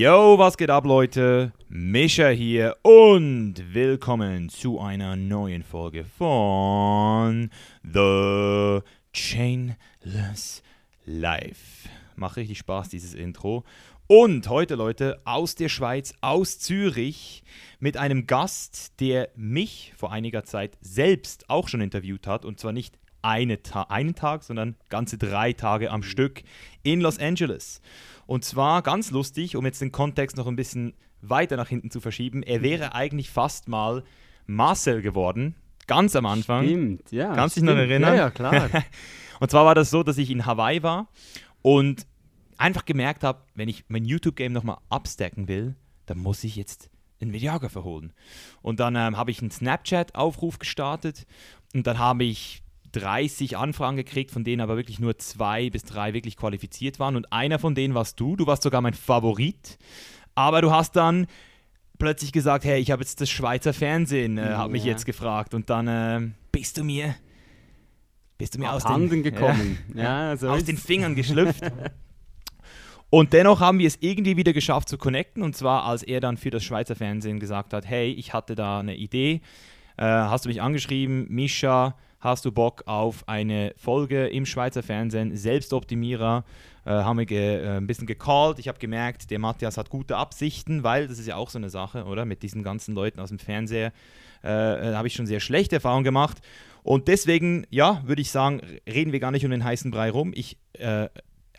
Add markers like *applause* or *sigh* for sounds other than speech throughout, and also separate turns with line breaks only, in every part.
Yo, was geht ab, Leute? Mischa hier und willkommen zu einer neuen Folge von The Chainless Life. Macht richtig Spaß, dieses Intro. Und heute, Leute, aus der Schweiz, aus Zürich, mit einem Gast, der mich vor einiger Zeit selbst auch schon interviewt hat. Und zwar nicht eine Ta einen Tag, sondern ganze drei Tage am Stück in Los Angeles. Und zwar ganz lustig, um jetzt den Kontext noch ein bisschen weiter nach hinten zu verschieben. Er wäre eigentlich fast mal Marcel geworden, ganz am Anfang.
Stimmt, ja.
Kannst du dich noch erinnern?
Ja, ja, klar. *laughs*
Und zwar war das so, dass ich in Hawaii war und einfach gemerkt habe, wenn ich mein YouTube-Game nochmal upstacken will, dann muss ich jetzt einen Videographer holen. Und dann ähm, habe ich einen Snapchat-Aufruf gestartet und dann habe ich 30 Anfragen gekriegt, von denen aber wirklich nur zwei bis drei wirklich qualifiziert waren. Und einer von denen warst du. Du warst sogar mein Favorit. Aber du hast dann plötzlich gesagt, hey, ich habe jetzt das Schweizer Fernsehen, äh, hat mich
Ja.
jetzt gefragt. Und dann äh, bist du mir, bist du mir aus den, *laughs*
gekommen. Ja, so
aus den. Fingern geschlüpft. *laughs* Und dennoch haben wir es irgendwie wieder geschafft zu connecten. Und zwar, als er dann für das Schweizer Fernsehen gesagt hat, hey, ich hatte da eine Idee. Äh, hast du mich angeschrieben, Mischa, hast du Bock auf eine Folge im Schweizer Fernsehen, Selbstoptimierer, äh, haben wir ge, äh, ein bisschen gecallt. Ich habe gemerkt, der Matthias hat gute Absichten, weil das ist ja auch so eine Sache, oder? Mit diesen ganzen Leuten aus dem Fernseher äh, äh, habe ich schon sehr schlechte Erfahrungen gemacht. Und deswegen, ja, würde ich sagen, reden wir gar nicht um den heißen Brei rum. Ich äh,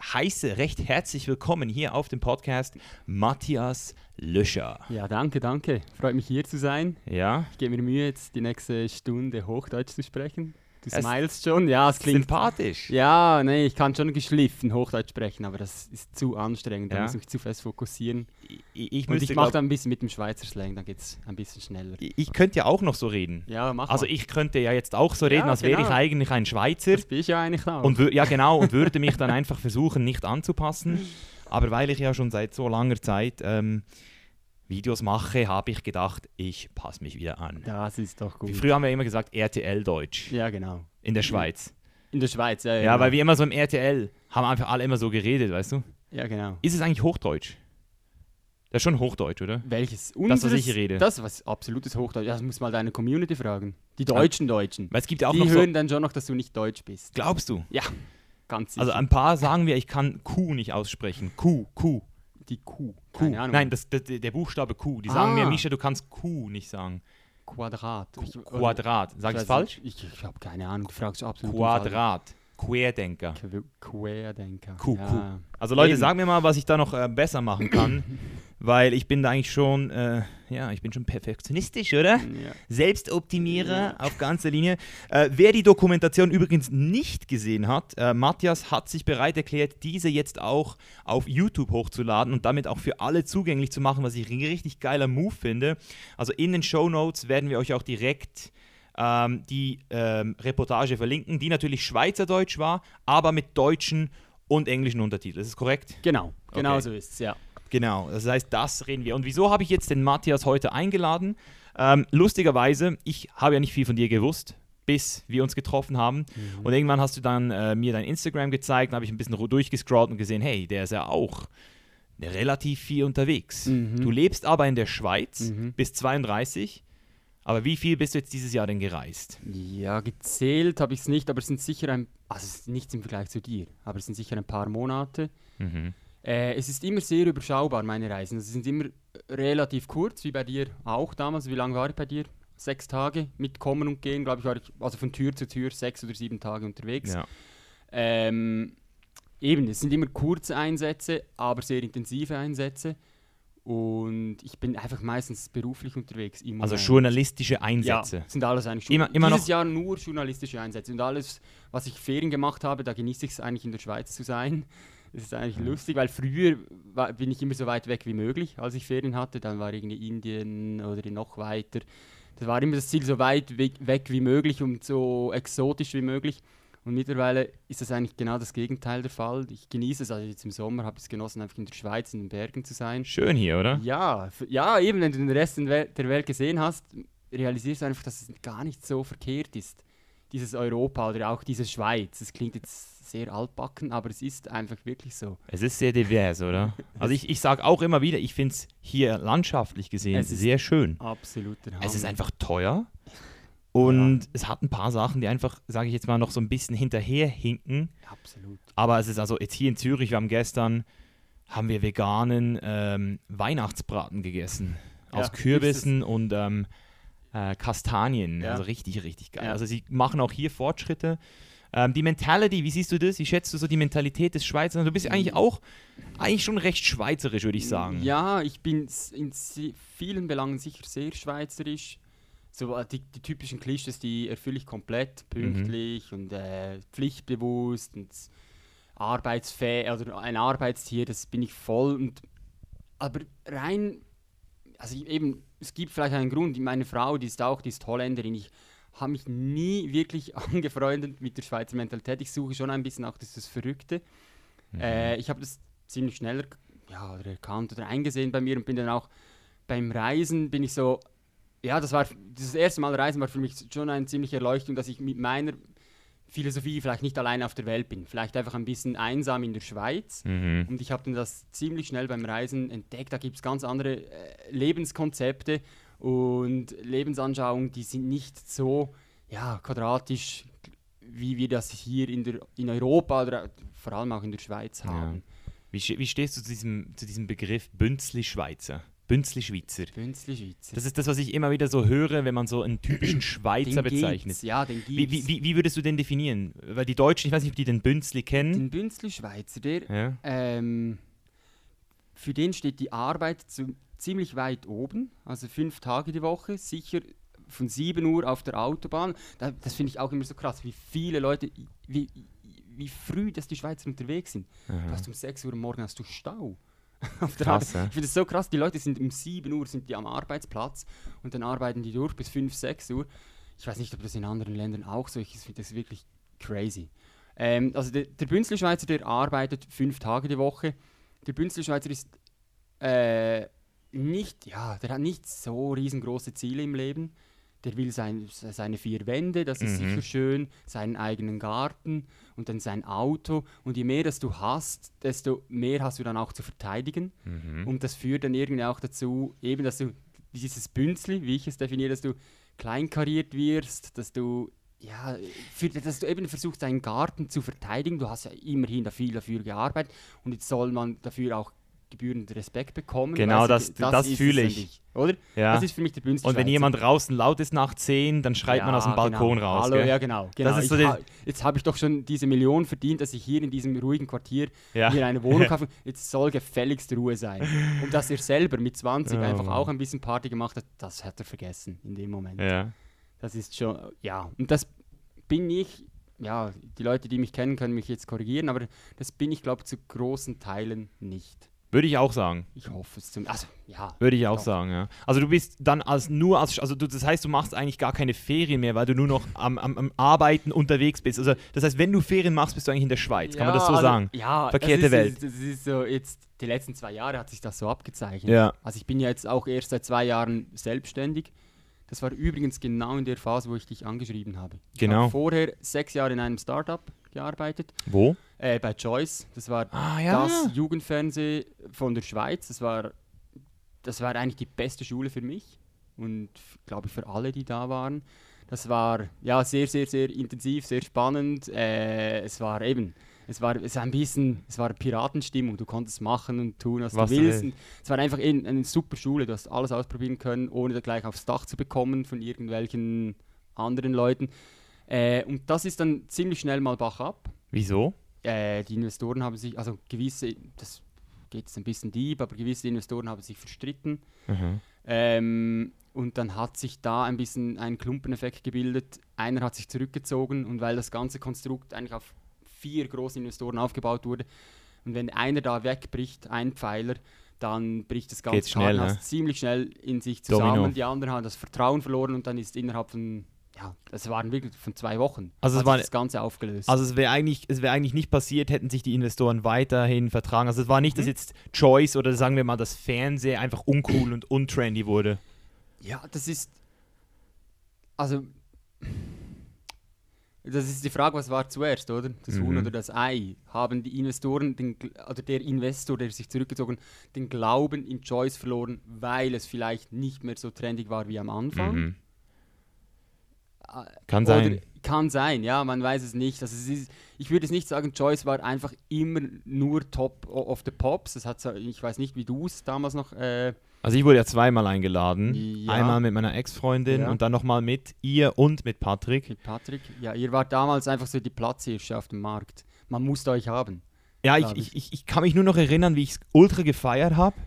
heiße recht herzlich willkommen hier auf dem Podcast Matthias Löscher.
Ja, danke, danke. Freut mich hier zu sein.
Ja,
Ich gebe mir Mühe, jetzt die nächste Stunde Hochdeutsch zu sprechen. Du
Es-
smilest schon. Ja, es klingt.
sympathisch.
Ja, nee, ich kann schon geschliffen Hochdeutsch sprechen, aber das ist zu anstrengend. Da
Ja.
muss ich mich zu fest fokussieren.
Ich, ich,
Und ich mache dann ein bisschen mit dem Schweizer Slang, dann geht es ein bisschen schneller.
ich ich könnte ja auch noch so reden.
Ja, mach
Also
mal.
ich könnte ja jetzt auch so reden,
Ja,
als wäre ich
genau.
eigentlich ein Schweizer.
Das bin ich ja eigentlich auch.
Und ja genau, und würde mich dann einfach versuchen, nicht anzupassen. Aber weil ich ja schon seit so langer Zeit ähm, Videos mache, habe ich gedacht, ich passe mich wieder an.
das ist doch gut.
Früher haben wir immer gesagt RTL Deutsch
Ja, genau.
in der Schweiz.
In der Schweiz, ja. Ja,
Ja,
genau.
weil wir immer so im RTL haben einfach alle immer so geredet, weißt du?
Ja, genau.
Ist es eigentlich Hochdeutsch? Das ist schon Hochdeutsch, oder?
Welches?
Das, was
Unseres-
ich rede.
Das was absolutes Hochdeutsch. Das muss mal deine Community fragen. Die deutschen Deutschen.
Weil es gibt ja auch
Die
noch so.
hören dann schon noch, dass du nicht deutsch bist.
Glaubst du?
Ja, ganz sicher.
Also ein paar sagen mir, ich kann Q nicht aussprechen. Q, Q,
die Kuh.
Q.
Keine Ahnung.
Nein, das, das, der Buchstabe Q. Die sagen
Ah.
mir, Mischa, du kannst Q nicht sagen.
Quadrat. Ich-
Quadrat. Sag ich
weiß
falsch?
Ich, ich habe keine Ahnung. Du fragst absolut.
Quadrat. Querdenker.
Qu- Querdenker.
Q,
ja.
Q. Also Leute,
Eben.
sag mir mal, was ich da noch äh, besser machen kann. *laughs* weil ich bin da eigentlich schon, äh, ja, ich bin schon perfektionistisch, oder?
Ja.
Selbstoptimierer auf ganzer Linie. Äh, wer die Dokumentation übrigens nicht gesehen hat, äh, Matthias hat sich bereit erklärt, diese jetzt auch auf YouTube hochzuladen und damit auch für alle zugänglich zu machen, was ich ein richtig geiler Move finde. Also in den Show Notes werden wir euch auch direkt ähm, die ähm, Reportage verlinken, die natürlich Schweizerdeutsch war, aber mit deutschen und englischen Untertiteln. Ist das korrekt?
Genau, genau
Okay.
so ist es, ja.
Genau, das heißt, das reden wir. Und wieso habe ich jetzt den Matthias heute eingeladen? Ähm, lustigerweise, ich habe ja nicht viel von dir gewusst, bis wir uns getroffen haben. Und irgendwann hast du dann äh, mir dein Instagram gezeigt, habe ich ein bisschen durchgescrollt und gesehen, hey, der ist ja auch relativ viel unterwegs.
Mhm.
Du lebst aber in der Schweiz,
Mhm.
bist 32. Aber wie viel bist du jetzt dieses Jahr denn gereist?
Ja, gezählt habe ich es nicht, aber es sind sicher ein, also es ist nichts im Vergleich zu dir, aber es sind sicher ein paar Monate.
Mhm.
Äh, es ist immer sehr überschaubar, meine Reisen. Also, Sie sind immer relativ kurz, wie bei dir auch damals. Wie lange war ich bei dir? Sechs Tage mit Kommen und Gehen, glaube ich, war ich also von Tür zu Tür sechs oder sieben Tage unterwegs.
Ja.
Ähm, eben, es sind immer kurze Einsätze, aber sehr intensive Einsätze. Und ich bin einfach meistens beruflich unterwegs.
Also journalistische Einsätze.
Ja, sind alles eigentlich
Immer- immer
Dieses
noch-
Jahr nur journalistische Einsätze. Und alles, was ich Ferien gemacht habe, da genieße ich es eigentlich in der Schweiz zu sein. *laughs* Das ist eigentlich lustig, weil früher war, bin ich immer so weit weg wie möglich, als ich Ferien hatte. Dann war irgendwie Indien oder noch weiter. Das war immer das Ziel, so weit weg, weg wie möglich und so exotisch wie möglich. Und mittlerweile ist das eigentlich genau das Gegenteil der Fall. Ich genieße es, also jetzt im Sommer habe ich es genossen, einfach in der Schweiz, in den Bergen zu sein.
Schön hier, oder?
Ja, ja, eben, wenn du den Rest der Wel- der Welt gesehen hast, realisierst du einfach, dass es gar nicht so verkehrt ist. dieses Europa oder auch diese Schweiz. Das klingt jetzt sehr altbacken, aber es ist einfach wirklich so.
Es ist sehr divers, oder? *laughs* Also ich, ich sage auch immer wieder, ich finde es hier landschaftlich gesehen
Es
sehr schön.
Absoluter Hammer.
Es ist einfach teuer und es hat ein paar Sachen, die einfach, sage ich jetzt mal, noch so ein bisschen hinterherhinken.
Absolut.
Aber es ist also jetzt hier in Zürich, wir haben gestern, haben wir veganen ähm, Weihnachtsbraten gegessen. Aus
Ja,
Kürbissen und ähm, äh, Kastanien.
Ja.
Also richtig, richtig geil.
Ja.
Also sie machen auch hier Fortschritte. Ähm, die Mentality, wie siehst du das? Wie schätzt du so die Mentalität des Schweizers? Du bist eigentlich auch, eigentlich schon recht schweizerisch, würde ich sagen.
Ja, ich bin in vielen Belangen sicher sehr schweizerisch. So äh, die, die typischen Klischees, die erfülle ich komplett. Pünktlich und äh, pflichtbewusst und arbeitsfähig oder ein Arbeitstier, das bin ich voll. Und, aber rein, also eben, es gibt vielleicht einen Grund. Meine Frau, die ist auch, die ist Holländerin. Ich habe mich nie wirklich *laughs* angefreundet mit der Schweizer Mentalität. Ich suche schon ein bisschen auch das, Verrückte. Äh, ich habe das ziemlich schnell ja, oder erkannt oder eingesehen bei mir und bin dann auch beim Reisen bin ich so, ja, das war das erste Mal Reisen war für mich schon eine ziemliche Erleuchtung, dass ich mit meiner Philosophie vielleicht nicht alleine auf der Welt bin, vielleicht einfach ein bisschen einsam in der Schweiz.
Mhm.
Und ich habe dann das ziemlich schnell beim Reisen entdeckt. Da gibt es ganz andere äh, Lebenskonzepte und Lebensanschauungen, die sind nicht so ja, quadratisch, wie wir das hier in, der, in Europa oder vor allem auch in der Schweiz
Ja.
haben.
Wie, ste- wie stehst du zu diesem, zu diesem Begriff Bünzli-Schweizer? Bünzli-Schweizer.
Bünzli Schweizer.
Das ist das, was ich immer wieder so höre, wenn man so einen typischen *clears throat* Schweizer
Den
bezeichnet.
gibt's, Ja, den
Wie,
gibt's.
wie, wie, wie würdest du den definieren? Weil die Deutschen, ich weiß nicht, ob die den Bünzli kennen.
Den Bünzli Schweizer, der,
Ja.
ähm, für den steht die Arbeit zu, ziemlich weit oben, also fünf Tage die Woche, sicher von 7 Uhr auf der Autobahn. Da, das finde ich auch immer so krass, wie viele Leute, wie, wie früh dass die Schweizer unterwegs sind. Du hast um 6 Uhr am Morgen hast du Stau. *laughs* Auf der
Krass, ja.
Ich finde das so krass, die Leute sind um 7 Uhr sind die am Arbeitsplatz und dann arbeiten die durch bis 5, 6 Uhr. Ich weiß nicht, ob das in anderen Ländern auch so ist, ich finde das wirklich crazy. Ähm, also der, der Bünzli-Schweizer, der arbeitet fünf Tage die Woche. Der Bünzli-Schweizer ist äh, nicht, ja, der hat nicht so riesengroße Ziele im Leben. Der will sein, seine vier Wände, das ist
Mhm.
sicher schön, seinen eigenen Garten und dann sein Auto. Und je mehr das du hast, desto mehr hast du dann auch zu verteidigen.
Mhm.
Und das führt dann irgendwie auch dazu, eben, dass du dieses Bünzli, wie ich es definiere, dass du kleinkariert wirst, dass du ja, für, dass du eben versuchst, deinen Garten zu verteidigen. Du hast ja immerhin da viel dafür gearbeitet und jetzt soll man dafür auch gebührend Respekt bekommen.
Genau, das-
sie-
das
es,
fühle ich.
Oder?
Ja.
Das ist für mich der Bünzli
Und wenn jemand draußen laut ist nach 10, dann schreit man aus dem Balkon
genau.
raus.
Hallo,
gell?
ja, genau. genau.
ist so
ich jetzt habe ich doch schon diese Million verdient, dass ich hier in diesem ruhigen Quartier
Ja.
mir eine Wohnung *laughs* kaufe. Jetzt soll gefälligst Ruhe sein. Und dass er selber mit 20
Oh,
einfach auch ein bisschen Party gemacht hat, das hat er vergessen in dem Moment.
Ja.
Das ist schon, ja. Und das bin ich, ja, die Leute, die mich kennen, können mich jetzt korrigieren, aber das bin ich, glaube ich, zu großen Teilen nicht.
Würde ich auch sagen.
Ich hoffe es zum. Also, ja.
Würde ich auch
Doch.
sagen, ja. Also du bist dann als nur als, also du, das heißt, du machst eigentlich gar keine Ferien mehr, weil du nur noch am, am, am Arbeiten unterwegs bist. Also das heißt, wenn du Ferien machst, bist du eigentlich in der Schweiz. Kann man das so
also,
sagen?
Ja,
Verkehrte
das ist,
Welt.
Das ist so, jetzt, die letzten zwei Jahre hat sich das so abgezeichnet.
Ja.
Also ich bin ja jetzt auch erst seit zwei Jahren selbstständig. Das war übrigens genau in der Phase, wo ich dich angeschrieben habe. Ich
Genau.
habe vorher sechs Jahre in einem Startup gearbeitet,
Wo?
Äh, bei Choice. Das war
Ah ja.
das Jugendfernsehen von der Schweiz. Das war, das war eigentlich die beste Schule für mich und glaube ich für alle, die da waren. Das war ja sehr, sehr, sehr intensiv, sehr spannend. Äh, es war eben, es war, es war ein bisschen, es war Piratenstimmung. Du konntest machen und tun, was,
Was
du willst. Und es war einfach in, eine super Schule. Du hast alles ausprobieren können, ohne da gleich aufs Dach zu bekommen von irgendwelchen anderen Leuten. Äh, und das ist dann ziemlich schnell mal Bach ab.
Wieso?
Äh, die Investoren haben sich, also gewisse, das geht jetzt ein bisschen deep, aber gewisse Investoren haben sich verstritten.
Mhm.
Ähm, und dann hat sich da ein bisschen ein Klumpeneffekt gebildet. Einer hat sich zurückgezogen und weil das ganze Konstrukt eigentlich auf vier großen Investoren aufgebaut wurde und wenn einer da wegbricht, ein Pfeiler, dann bricht das ganze Kartenhaus
ne?
ziemlich schnell in sich zusammen.
Domino.
Die anderen haben das Vertrauen verloren und dann ist innerhalb von, ja, das waren wirklich von zwei Wochen,
Also es war-
das Ganze aufgelöst.
Also es wäre eigentlich, es wäre eigentlich nicht passiert, hätten sich die Investoren weiterhin vertragen. Also es war nicht, dass
Mhm.
jetzt Choice oder sagen wir mal das Fernsehen einfach uncool und untrendy wurde.
Ja, das ist. Also. das ist die Frage, was war zuerst, oder? Das Huhn
Mhm.
oder das Ei? Haben die Investoren, den, oder der Investor, der sich zurückgezogen, den Glauben in Choice verloren, weil es vielleicht nicht mehr so trendig war wie am Anfang?
Mhm. Kann
Oder
sein.
kann sein, ja, man weiß es nicht. Also es ist, ich würde es nicht sagen, Joyce war einfach immer nur Top of the Pops. Das hat, ich weiß nicht, wie du es damals noch. Äh,
Also ich wurde ja zweimal eingeladen.
Ja.
Einmal mit meiner Ex-Freundin
Ja.
und dann nochmal mit ihr und mit Patrick.
mit Patrick. Ja, ihr wart damals einfach so die Platzhirsche auf dem Markt. Man musste euch haben.
Ja, ich, ich, ich, ich kann mich nur noch erinnern, wie ich es ultra gefeiert habe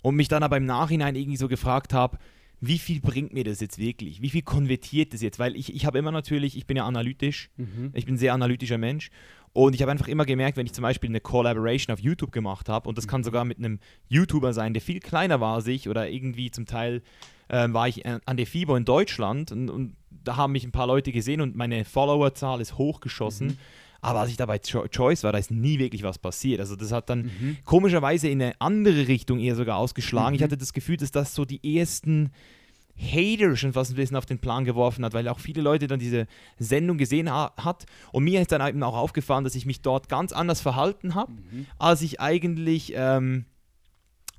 und mich dann aber im Nachhinein irgendwie so gefragt habe, wie viel bringt mir das jetzt wirklich? Wie viel konvertiert das jetzt? Weil ich, ich habe immer natürlich, ich bin ja analytisch,
Mhm.
ich bin ein sehr analytischer Mensch und ich habe einfach immer gemerkt, wenn ich zum Beispiel eine Collaboration auf YouTube gemacht habe und das kann sogar mit einem YouTuber sein, der viel kleiner war als ich oder irgendwie zum Teil ähm, war ich äh, an der FIBO in Deutschland und, und da haben mich ein paar Leute gesehen und meine Followerzahl ist hochgeschossen. Aber als ich da bei Cho Choice war, da ist nie wirklich was passiert. Also das hat dann
Mhm.
komischerweise in eine andere Richtung eher sogar ausgeschlagen. Ich
Mhm.
hatte das Gefühl, dass das so die ersten Hater schon fast ein bisschen auf den Plan geworfen hat, weil auch viele Leute dann diese Sendung gesehen ha hat. Und mir ist dann eben auch aufgefallen, dass ich mich dort ganz anders verhalten habe,
Mhm.
als ich eigentlich... Ähm,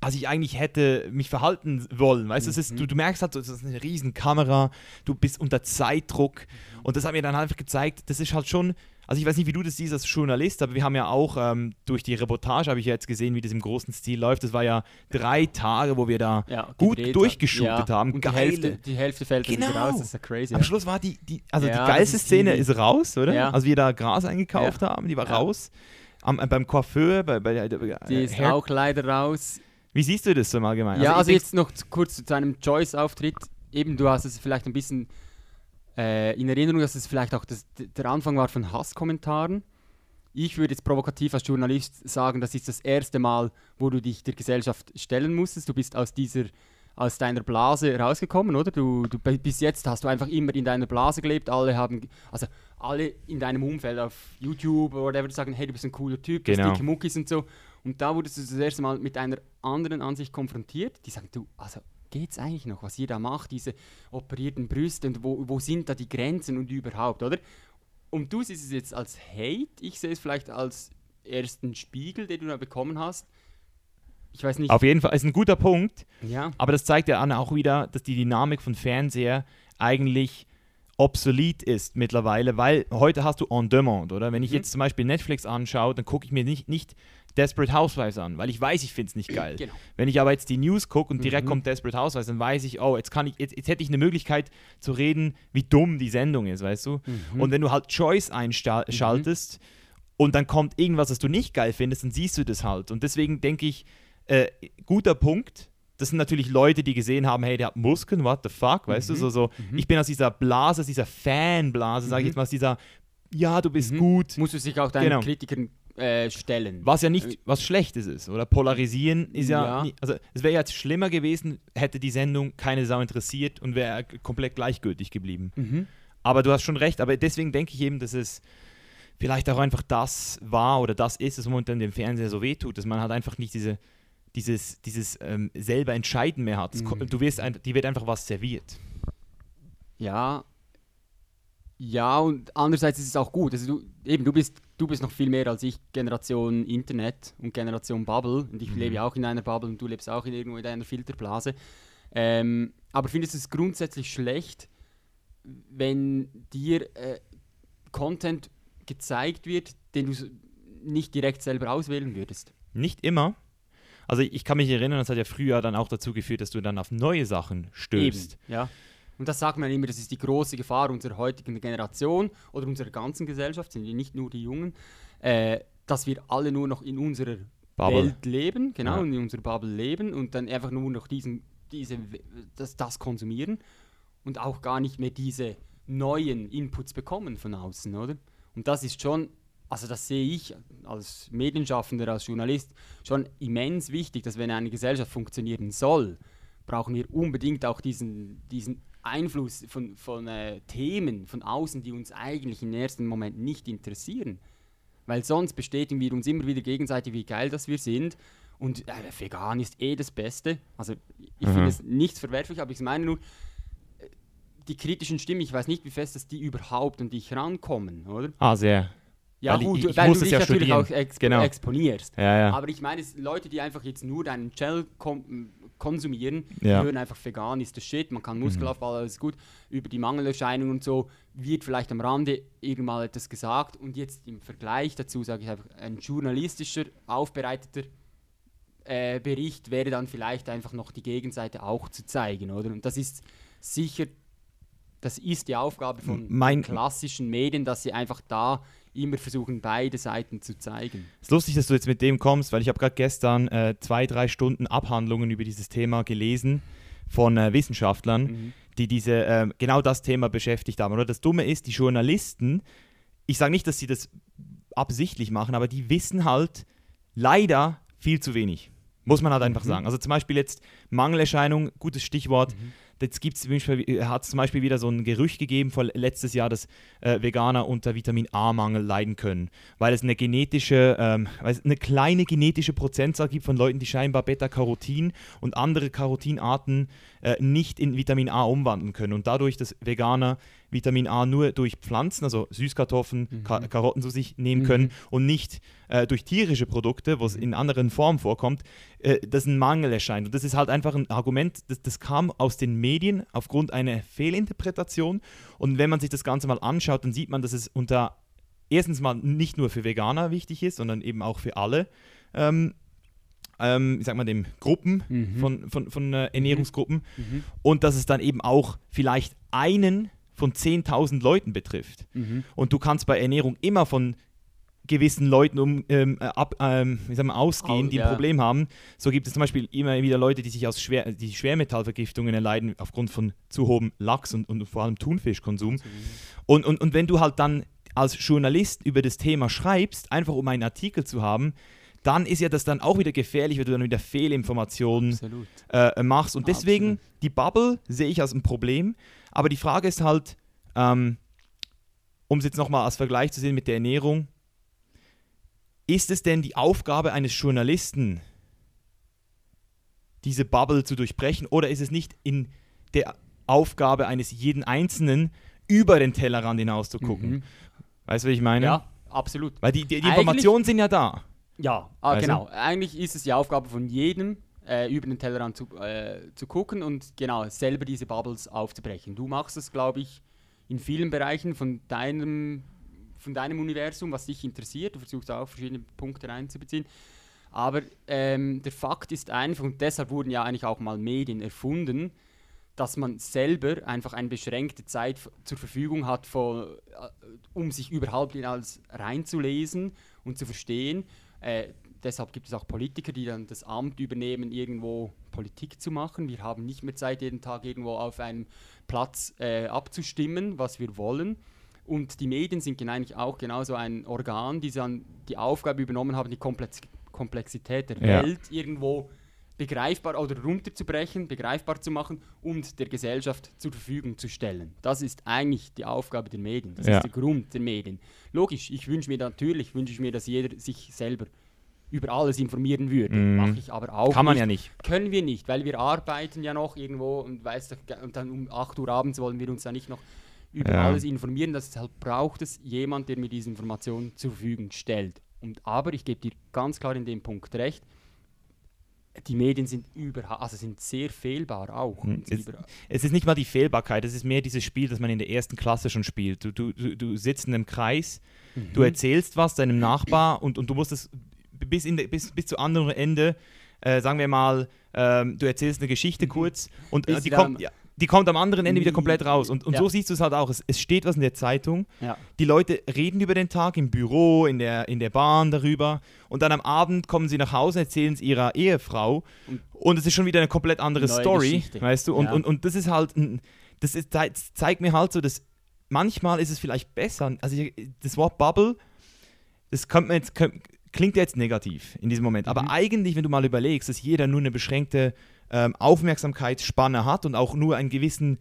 als ich eigentlich hätte mich verhalten wollen. Weißt du, es ist,
Mhm.
du, du merkst halt, das ist eine riesen Kamera, du bist unter Zeitdruck und das hat mir dann einfach gezeigt, das ist halt schon, also ich weiß nicht, wie du das siehst als Journalist, aber wir haben ja auch ähm, durch die Reportage, habe ich ja jetzt gesehen, wie das im großen Stil läuft, das war ja drei Tage, wo wir da
Ja,
gut
gedreht
durchgeshootet
ja.
haben,
Und
geile.
Die Hälfte, die Hälfte fällt
Genau.
wieder raus, das ist ja crazy.
am. Schluss war die, die also die geilste
ist
Szene
die-
ist raus, oder?
Ja.
Als wir da Gras eingekauft haben, die war raus. Am, äh, beim Coiffeur, bei, bei der,
Die
äh,
ist
Hair-
auch leider raus.
Wie siehst du das so im Allgemeinen?
Ja, also
denk-
jetzt noch kurz zu deinem Joyce-Auftritt. Eben, du hast es vielleicht ein bisschen äh, in Erinnerung, dass es vielleicht auch das, der Anfang war von Hasskommentaren. Ich würde jetzt provokativ als Journalist sagen, das ist das erste Mal, wo du dich der Gesellschaft stellen musstest. Du bist aus dieser aus deiner Blase rausgekommen, oder? Du, du bi- bis jetzt hast du einfach immer in deiner Blase gelebt. Alle haben, also alle in deinem Umfeld auf YouTube oder whatever sagen, hey, du bist ein cooler Typ, du
Genau.
hast dicke Muckis und so. Und da wurdest du das erste Mal mit einer anderen Ansicht konfrontiert, die sagen, du, also geht's eigentlich noch, was ihr da macht, diese operierten Brüste und wo, wo sind da die Grenzen und überhaupt, oder? Und du siehst es jetzt als Hate, ich sehe es vielleicht als ersten Spiegel, den du da bekommen hast. Ich weiß nicht.
Auf jeden Fall ist ein guter Punkt,
ja.
aber das zeigt ja auch wieder, dass die Dynamik von Fernseher eigentlich obsolet ist mittlerweile, weil heute hast du On Demand, oder? Wenn ich
Mhm.
jetzt zum Beispiel Netflix anschaue, dann gucke ich mir nicht, nicht Desperate Housewives an, weil ich weiß, ich finde es nicht geil.
Genau.
Wenn ich aber jetzt die News gucke und direkt
Mhm.
kommt Desperate Housewives, dann weiß ich, oh, jetzt kann ich, jetzt, jetzt hätte ich eine Möglichkeit zu reden, wie dumm die Sendung ist, weißt du?
Mhm.
Und wenn du halt Choice einschaltest und dann kommt irgendwas, was du nicht geil findest, dann siehst du das halt. Und deswegen denke ich, äh, guter Punkt. Das sind natürlich Leute, die gesehen haben, hey, der hat Muskeln, what the fuck, weißt du?
Mhm.
So, so,
Mhm.
Ich bin aus dieser Blase, aus dieser Fanblase, sage ich
Mhm.
jetzt mal, aus dieser, ja, du bist
Mhm.
gut.
Musst du sich auch deinen
Genau.
Kritikern äh, stellen.
Was ja nicht was Schlechtes ist, oder? Polarisieren ist ja,
Ja.
nie- also es wäre jetzt schlimmer gewesen, hätte die Sendung keine Sau interessiert und wäre komplett gleichgültig geblieben.
Mhm.
Aber du hast schon recht, aber deswegen denke ich eben, dass es vielleicht auch einfach das war oder das ist, was momentan dem Fernseher so wehtut, dass man halt einfach nicht diese, dieses, dieses ähm, selber Entscheiden mehr hat.
Mhm.
Du wirst ein, die wird einfach was serviert.
Ja. Ja, und andererseits ist es auch gut. Also du, eben, du bist, du bist noch viel mehr als ich Generation Internet und Generation Bubble. Und ich
Mhm.
lebe ja auch in einer Bubble und du lebst auch in irgendwo in einer Filterblase. Ähm, aber findest du es grundsätzlich schlecht, wenn dir äh, Content gezeigt wird, den du nicht direkt selber auswählen würdest?
Nicht immer. Also ich kann mich erinnern, das hat ja früher dann auch dazu geführt, dass du dann auf neue Sachen stößt.
Eben, ja. Und das sagt man immer, das ist die große Gefahr unserer heutigen Generation oder unserer ganzen Gesellschaft, sind ja nicht nur die Jungen, äh, dass wir alle nur noch in unserer
Bubble.
Welt leben, genau,
Ja.
in unserer Bubble leben und dann einfach nur noch diesen, diese, das, das konsumieren und auch gar nicht mehr diese neuen Inputs bekommen von außen, oder? Und das ist schon, also das sehe ich als Medienschaffender, als Journalist schon immens wichtig, dass wenn eine Gesellschaft funktionieren soll, brauchen wir unbedingt auch diesen, diesen Einfluss von, von äh, Themen von außen, die uns eigentlich im ersten Moment nicht interessieren. Weil sonst bestätigen wir uns immer wieder gegenseitig, wie geil das wir sind. Und äh, vegan ist eh das Beste. Also ich
Mhm.
finde es nichts verwerflich, aber ich meine nur, äh, die kritischen Stimmen, ich weiß nicht, wie fest dass die überhaupt an dich rankommen, oder?
Ah, sehr.
Ja,
Weil
gut,
ich- ich
weil du dich
ja
natürlich
studieren.
auch exp
Genau.
exponierst.
Ja, ja.
Aber ich meine, es- Leute, die einfach jetzt nur deinen kom konsumieren,
Ja.
die hören einfach vegan ist das Shit, man kann Muskelaufbau, alles gut. Über die Mangelerscheinungen und so wird vielleicht am Rande irgendwann etwas gesagt und jetzt im Vergleich dazu sage ich einfach, ein journalistischer, aufbereiteter äh, Bericht wäre dann vielleicht einfach noch die Gegenseite auch zu zeigen, oder? Und das ist sicher, das ist die Aufgabe von
Mein-
klassischen Medien, dass sie einfach da immer versuchen, beide Seiten zu zeigen.
Es ist lustig, dass du jetzt mit dem kommst, weil ich habe gerade gestern äh, zwei, drei Stunden Abhandlungen über dieses Thema gelesen von äh, Wissenschaftlern,
Mhm.
die diese ähm, genau das Thema beschäftigt haben. Oder das Dumme ist, die Journalisten, ich sage nicht, dass sie das absichtlich machen, aber die wissen halt leider viel zu wenig. Muss man halt einfach
Mhm.
sagen. Also zum Beispiel jetzt Mangelerscheinung, gutes Stichwort. Jetzt gibt's, hat es zum Beispiel wieder so ein Gerücht gegeben vor letztes Jahr, dass äh, Veganer unter Vitamin A-Mangel leiden können, weil es eine genetische, ähm, weil es eine kleine genetische Prozentzahl gibt von Leuten, die scheinbar Beta-Carotin und andere Carotinarten äh, nicht in Vitamin A umwandeln können. Und dadurch, dass Veganer Vitamin A nur durch Pflanzen, also Süßkartoffeln, Ka Karotten zu sich nehmen können und nicht äh, durch tierische Produkte, wo es in anderen Formen vorkommt, äh, dass ein Mangel erscheint. Und das ist halt einfach ein Argument, das, das kam aus den Medien aufgrund einer Fehlinterpretation. Und wenn man sich das Ganze mal anschaut, dann sieht man, dass es unter erstens mal nicht nur für Veganer wichtig ist, sondern eben auch für alle, ähm, ähm, ich sag mal, dem Gruppen
Mhm.
von, von, von äh, Ernährungsgruppen.
Mhm.
Und dass es dann eben auch vielleicht einen von 10.000 Leuten betrifft.
Mhm.
Und du kannst bei Ernährung immer von gewissen Leuten um, ähm, äh, ab, ähm, wir, ausgehen,
Au-
die ein
ja.
Problem haben. So gibt es zum Beispiel immer wieder Leute, die sich aus Schwer, die Schwermetallvergiftungen erleiden aufgrund von zu hohem Lachs- und, und vor allem Thunfischkonsum. Und, und, und wenn du halt dann als Journalist über das Thema schreibst, einfach um einen Artikel zu haben, dann ist ja das dann auch wieder gefährlich, wenn du dann wieder Fehlinformationen äh, machst. Und deswegen,
Absolut.
die Bubble sehe ich als ein Problem. Aber die Frage ist halt, ähm, um es jetzt nochmal als Vergleich zu sehen mit der Ernährung, ist es denn die Aufgabe eines Journalisten, diese Bubble zu durchbrechen, oder ist es nicht in der Aufgabe eines jeden Einzelnen, über den Tellerrand hinaus zu gucken?
Mhm.
Weißt du, wie ich meine?
Ja, absolut.
Weil die, die, die Informationen sind ja da.
Ja, ah,
Also?
genau. Eigentlich ist es die Aufgabe von jedem, äh, über den Tellerrand zu, äh, zu gucken und genau selber diese Bubbles aufzubrechen. Du machst es, glaube ich, in vielen Bereichen von deinem, von deinem Universum, was dich interessiert. Du versuchst auch verschiedene Punkte reinzubeziehen. Aber ähm, der Fakt ist einfach, und deshalb wurden ja eigentlich auch mal Medien erfunden, dass man selber einfach eine beschränkte Zeit zur Verfügung hat, von, äh, um sich überhaupt in alles reinzulesen und zu verstehen. Äh, deshalb gibt es auch Politiker, die dann das Amt übernehmen, irgendwo Politik zu machen. Wir haben nicht mehr Zeit, jeden Tag irgendwo auf einem Platz äh, abzustimmen, was wir wollen. Und die Medien sind gen- eigentlich auch genauso ein Organ, die dann die Aufgabe übernommen haben, die Komplex Komplexität der
Ja.
Welt irgendwo begreifbar oder runterzubrechen, begreifbar zu machen und der Gesellschaft zur Verfügung zu stellen. Das ist eigentlich die Aufgabe der Medien. Das
Ja.
ist der Grund der Medien. Logisch, ich wünsche mir natürlich, wünsche ich mir, dass jeder sich selber über alles informieren würde.
Mhm.
Mache ich aber auch
Kann man
nicht.
ja nicht.
Können wir nicht, weil wir arbeiten ja noch irgendwo und, weißt und dann um 8 Uhr abends wollen wir uns da nicht noch über
Ja.
alles informieren. Deshalb braucht es jemand, der mir diese Informationen zur Verfügung stellt. Und aber ich gebe dir ganz klar in dem Punkt recht, die Medien sind überhaupt, also sind sehr fehlbar auch.
Hm, es- Es ist nicht mal die Fehlbarkeit, es ist mehr dieses Spiel, das man in der ersten Klasse schon spielt. Du, du, du, du sitzt in einem Kreis,
Mhm.
du erzählst was deinem Nachbar und, und du musst es bis, in bis, bis zu anderen Ende, äh, sagen wir mal, ähm, du erzählst eine Geschichte kurz und äh, die, kommt, ja, die kommt am anderen Ende wieder komplett raus. Und, und
Ja.
so siehst du es halt auch. Es, es steht was in der Zeitung,
ja.
die Leute reden über den Tag im Büro, in der, in der Bahn darüber und dann am Abend kommen sie nach Hause, erzählen es ihrer Ehefrau
Und-
und es ist schon wieder eine komplett andere
Neue
Story,
Geschichte.
weißt du? Und, und, und das ist halt, das ist, das zeigt mir halt so, dass manchmal ist es vielleicht besser, also das Wort Bubble, das kommt mir jetzt, könnt- klingt jetzt negativ in diesem Moment, aber
Mhm.
eigentlich, wenn du mal überlegst, dass jeder nur eine beschränkte ähm, Aufmerksamkeitsspanne hat und auch nur einen gewissen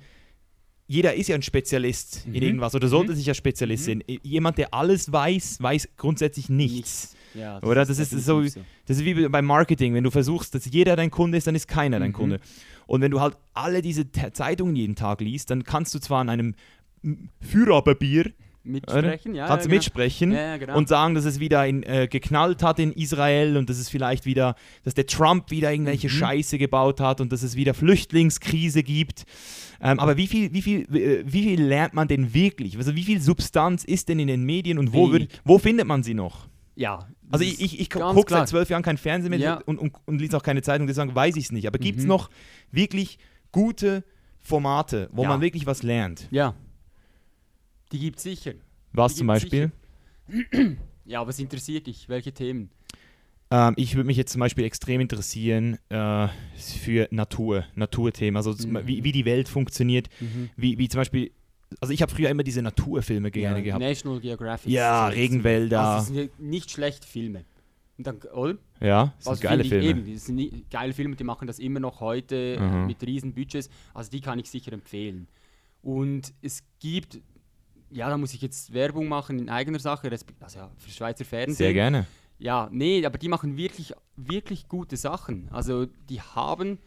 jeder ist ja ein Spezialist in
Mhm.
irgendwas oder sollte
Mhm.
sich ja Spezialist
Mhm.
sein. Jemand, der alles weiß, weiß grundsätzlich nichts.
Ja,
Oder? Das ist so-
definitiv
Das ist wie beim Marketing, wenn du versuchst, dass jeder dein Kunde ist, dann ist keiner dein
Mhm.
Kunde. Und wenn du halt alle diese Zeitungen jeden Tag liest, dann kannst du zwar an einem Führerpapier
Mitsprechen, ja.
kannst
ja,
du mitsprechen
Genau. Ja, ja, genau.
und sagen, dass es wieder in, äh, geknallt hat in Israel und dass es vielleicht wieder, dass der Trump wieder irgendwelche
Mhm.
Scheiße gebaut hat und dass es wieder Flüchtlingskrise gibt. Ähm, aber wie viel, wie, viel, äh, wie viel lernt man denn wirklich? Also wie viel Substanz ist denn in den Medien und wo, würd, wo findet man sie noch?
ja.
Also ich, ich, ich gucke seit zwölf Jahren kein Fernsehen mehr
Ja.
und, und, und lese auch keine Zeitung, deswegen weiß ich es nicht. Aber gibt es
Mhm.
noch wirklich gute Formate, wo man wirklich was lernt?
Ja. Die gibt es sicher.
Was zum Beispiel? *clears throat*
Ja, was interessiert dich? Welche Themen?
Ähm, ich würde mich jetzt zum Beispiel extrem interessieren äh, für Natur, Naturthemen, also
Mhm.
wie, wie die Welt funktioniert, wie, wie zum Beispiel, also ich habe früher immer diese Naturfilme gerne
ja,
gehabt.
National Geographic.
Ja, Regenwälder.
Also, das sind nicht schlechte Filme. Und dann, oder?
Ja, das sind
Also
geile Filme.
Eben, das sind geile Filme, die machen das immer noch heute
Mhm.
mit riesen Budgets. Also die kann ich sicher empfehlen. Und es gibt, ja, da muss ich jetzt Werbung machen in eigener Sache, also ja, für Schweizer Fernsehen.
Sehr gerne.
Ja, nee, aber die machen wirklich, wirklich gute Sachen. Also die haben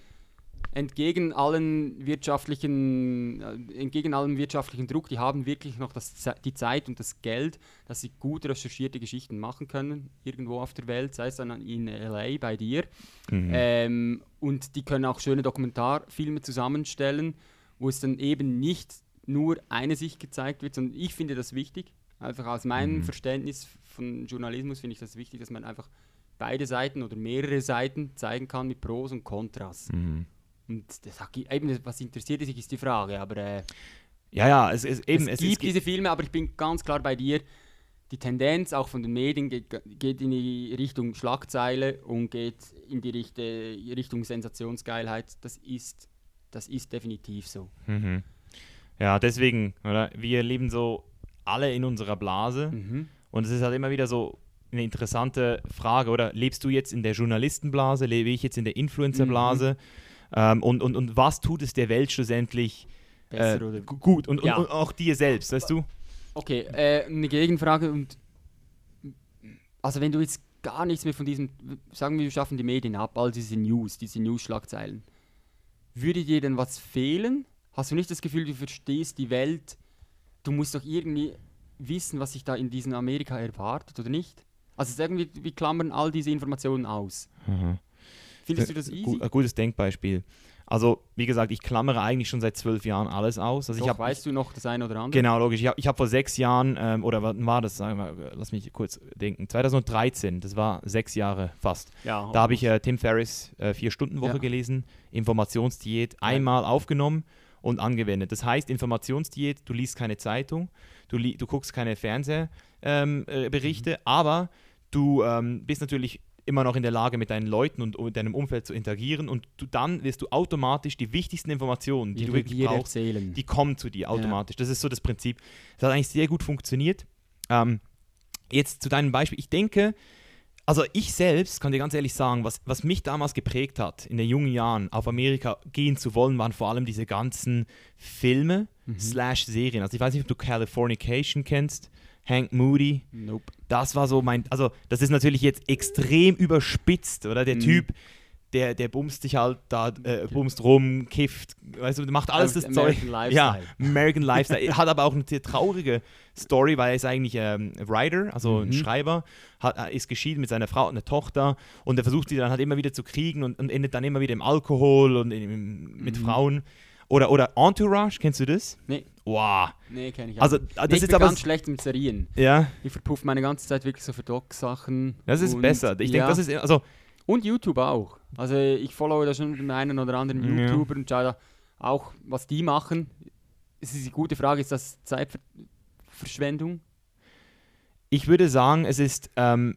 entgegen allen wirtschaftlichen, äh, entgegen allem wirtschaftlichen Druck, die haben wirklich noch das, die Zeit und das Geld, dass sie gut recherchierte Geschichten machen können, irgendwo auf der Welt, sei es dann in LA bei dir.
Mhm.
Ähm, und die können auch schöne Dokumentarfilme zusammenstellen, wo es dann eben nicht nur eine Sicht gezeigt wird, sondern ich finde das wichtig. Einfach aus meinem
Mhm.
Verständnis von Journalismus finde ich das wichtig, dass man einfach beide Seiten oder mehrere Seiten zeigen kann mit Pros und Kontras.
Mhm.
Und das, eben, was interessiert sich, ist die Frage. Aber äh,
Ja, ja, es, es, eben,
es,
es,
gibt
es,
diese Filme, aber ich bin ganz klar bei dir. Die Tendenz auch von den Medien geht, geht in die Richtung Schlagzeile und geht in die Richte, Richtung Sensationsgeilheit. Das ist, das ist definitiv so.
Mhm. Ja, deswegen, oder? Wir leben so alle in unserer Blase
Mhm.
und es ist halt immer wieder so eine interessante Frage, oder? Lebst du jetzt in der Journalistenblase, lebe ich jetzt in der Influencerblase? Ähm, und, und, und was tut es der Welt schlussendlich äh, gut und,
Ja.
und, und auch dir selbst, weißt du?
Okay, äh, eine Gegenfrage und also wenn du jetzt gar nichts mehr von diesem, sagen wir, wir schaffen die Medien ab, all diese News, diese News-Schlagzeilen, würde dir denn was fehlen? Hast du nicht das Gefühl, du verstehst die Welt? Du musst doch irgendwie wissen, was sich da in diesem Amerika erwartet oder nicht? Also sagen wir, wir klammern all diese Informationen aus. Findest du das easy?
Ein gutes Denkbeispiel. Also, wie gesagt, ich klammere eigentlich schon seit zwölf Jahren alles aus. Also
Doch,
ich habe
weißt du noch das eine oder andere?
Genau, logisch. Ich habe hab vor sechs Jahren, ähm, oder wann war das? Sagen wir, lass mich kurz denken. 2013, das war sechs Jahre fast.
Ja,
Da habe ich äh, Tim Ferriss äh, Vier-Stunden-Woche
Ja.
gelesen, Informationsdiät, einmal aufgenommen und angewendet. Das heißt, Informationsdiät, du liest keine Zeitung, du, li du guckst keine Fernsehberichte, ähm, äh, Berichte, aber du ähm, bist natürlich immer noch in der Lage, mit deinen Leuten und, und deinem Umfeld zu interagieren und du, dann wirst du automatisch die wichtigsten Informationen, die
die
du
wir
wirklich brauchst,
erzählen.
die kommen zu dir automatisch. Das ist so das Prinzip. Das hat eigentlich sehr gut funktioniert. Ähm, jetzt zu deinem Beispiel. Ich denke, also ich selbst kann dir ganz ehrlich sagen, was, was mich damals geprägt hat, in den jungen Jahren auf Amerika gehen zu wollen, waren vor allem diese ganzen Filme slash Serien. Also ich weiß nicht, ob du Californication kennst. Hank Moody,
nope.
das war so mein, also das ist natürlich jetzt extrem überspitzt, oder? Der
Mhm.
Typ, der, der bumst sich halt da, äh, bumst rum, kifft, weißt du, macht alles das Zeug.
American
Ja,
Lifestyle.
American *laughs* Lifestyle. Er hat aber auch eine sehr traurige Story, weil er ist eigentlich ähm, Writer, also ein
Mhm.
Schreiber, hat, äh, ist geschieden mit seiner Frau und einer Tochter und er versucht sie dann halt immer wieder zu kriegen und, und endet dann immer wieder im Alkohol und in, mit
Mhm.
Frauen. Oder, oder Entourage, kennst du das?
Nee,
Wow.
nee kenne ich
Also,
auch nicht.
das
nee, ich
ist
bin
aber.
ganz schlecht mit Serien.
Ja,
Ich verpuffe meine ganze Zeit wirklich so für Doc-Sachen.
das ist besser. Ich
ja,
denke, das ist. Also,
Und YouTube auch. Also ich followe da schon den einen oder anderen
Ja.
YouTuber und schaue da auch, was die machen. Es ist die gute Frage, ist das Zeitverschwendung?
ich würde sagen, es ist ähm,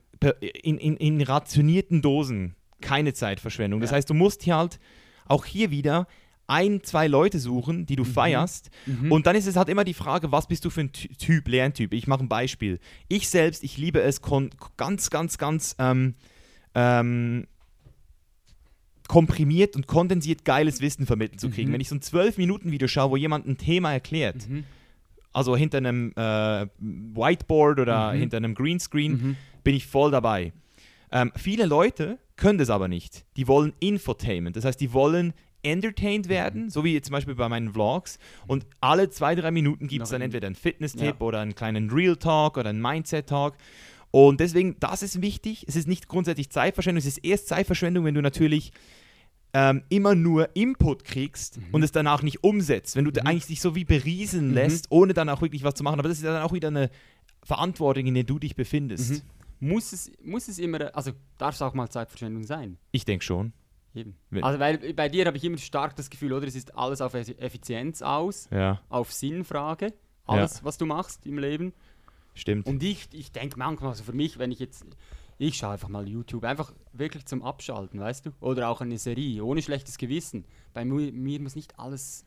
in, in, in rationierten Dosen keine Zeitverschwendung. Das
Ja.
heißt, du musst hier halt auch hier wieder ein, zwei Leute suchen, die du feierst.
Mhm.
Und dann ist es halt immer die Frage, was bist du für ein Ty- Typ, Lerntyp? Ich mache ein Beispiel. Ich selbst, ich liebe es, ganz, ganz, ganz ähm, ähm, komprimiert und kondensiert geiles Wissen vermittelt zu kriegen.
Mhm.
Wenn ich so ein 12-Minuten-Video schaue, wo jemand ein Thema erklärt,
Mhm.
also hinter einem äh, Whiteboard oder
Mhm.
hinter einem Greenscreen,
Mhm.
bin ich voll dabei. Ähm, viele Leute können das aber nicht. Die wollen Infotainment. Das heißt, die wollen entertained werden, so wie jetzt zum Beispiel bei meinen Vlogs. Und alle zwei, drei Minuten gibt es dann entweder einen Fitness-Tipp
Ja.
oder einen kleinen Real Talk oder einen Mindset-Talk. Und deswegen, das ist wichtig. Es ist nicht grundsätzlich Zeitverschwendung, es ist erst Zeitverschwendung, wenn du natürlich ähm, immer nur Input kriegst und es danach nicht umsetzt. Wenn du da eigentlich dich so wie berieseln
Mhm.
lässt, ohne dann auch wirklich was zu machen. Aber das ist ja dann auch wieder eine Verantwortung, in der du dich befindest.
Mhm. Muss es, muss es immer, also darf es auch mal Zeitverschwendung sein?
Ich denke schon.
Eben. Also weil bei dir habe ich immer stark das Gefühl, oder es ist alles auf Effi- Effizienz aus,
Ja,
auf Sinnfrage, alles, was du machst im Leben.
Stimmt.
Und ich, ich denke manchmal, also für mich, wenn ich jetzt, ich schaue einfach mal YouTube, einfach wirklich zum Abschalten, weißt du? Oder auch eine Serie, ohne schlechtes Gewissen. Bei mir, muss nicht alles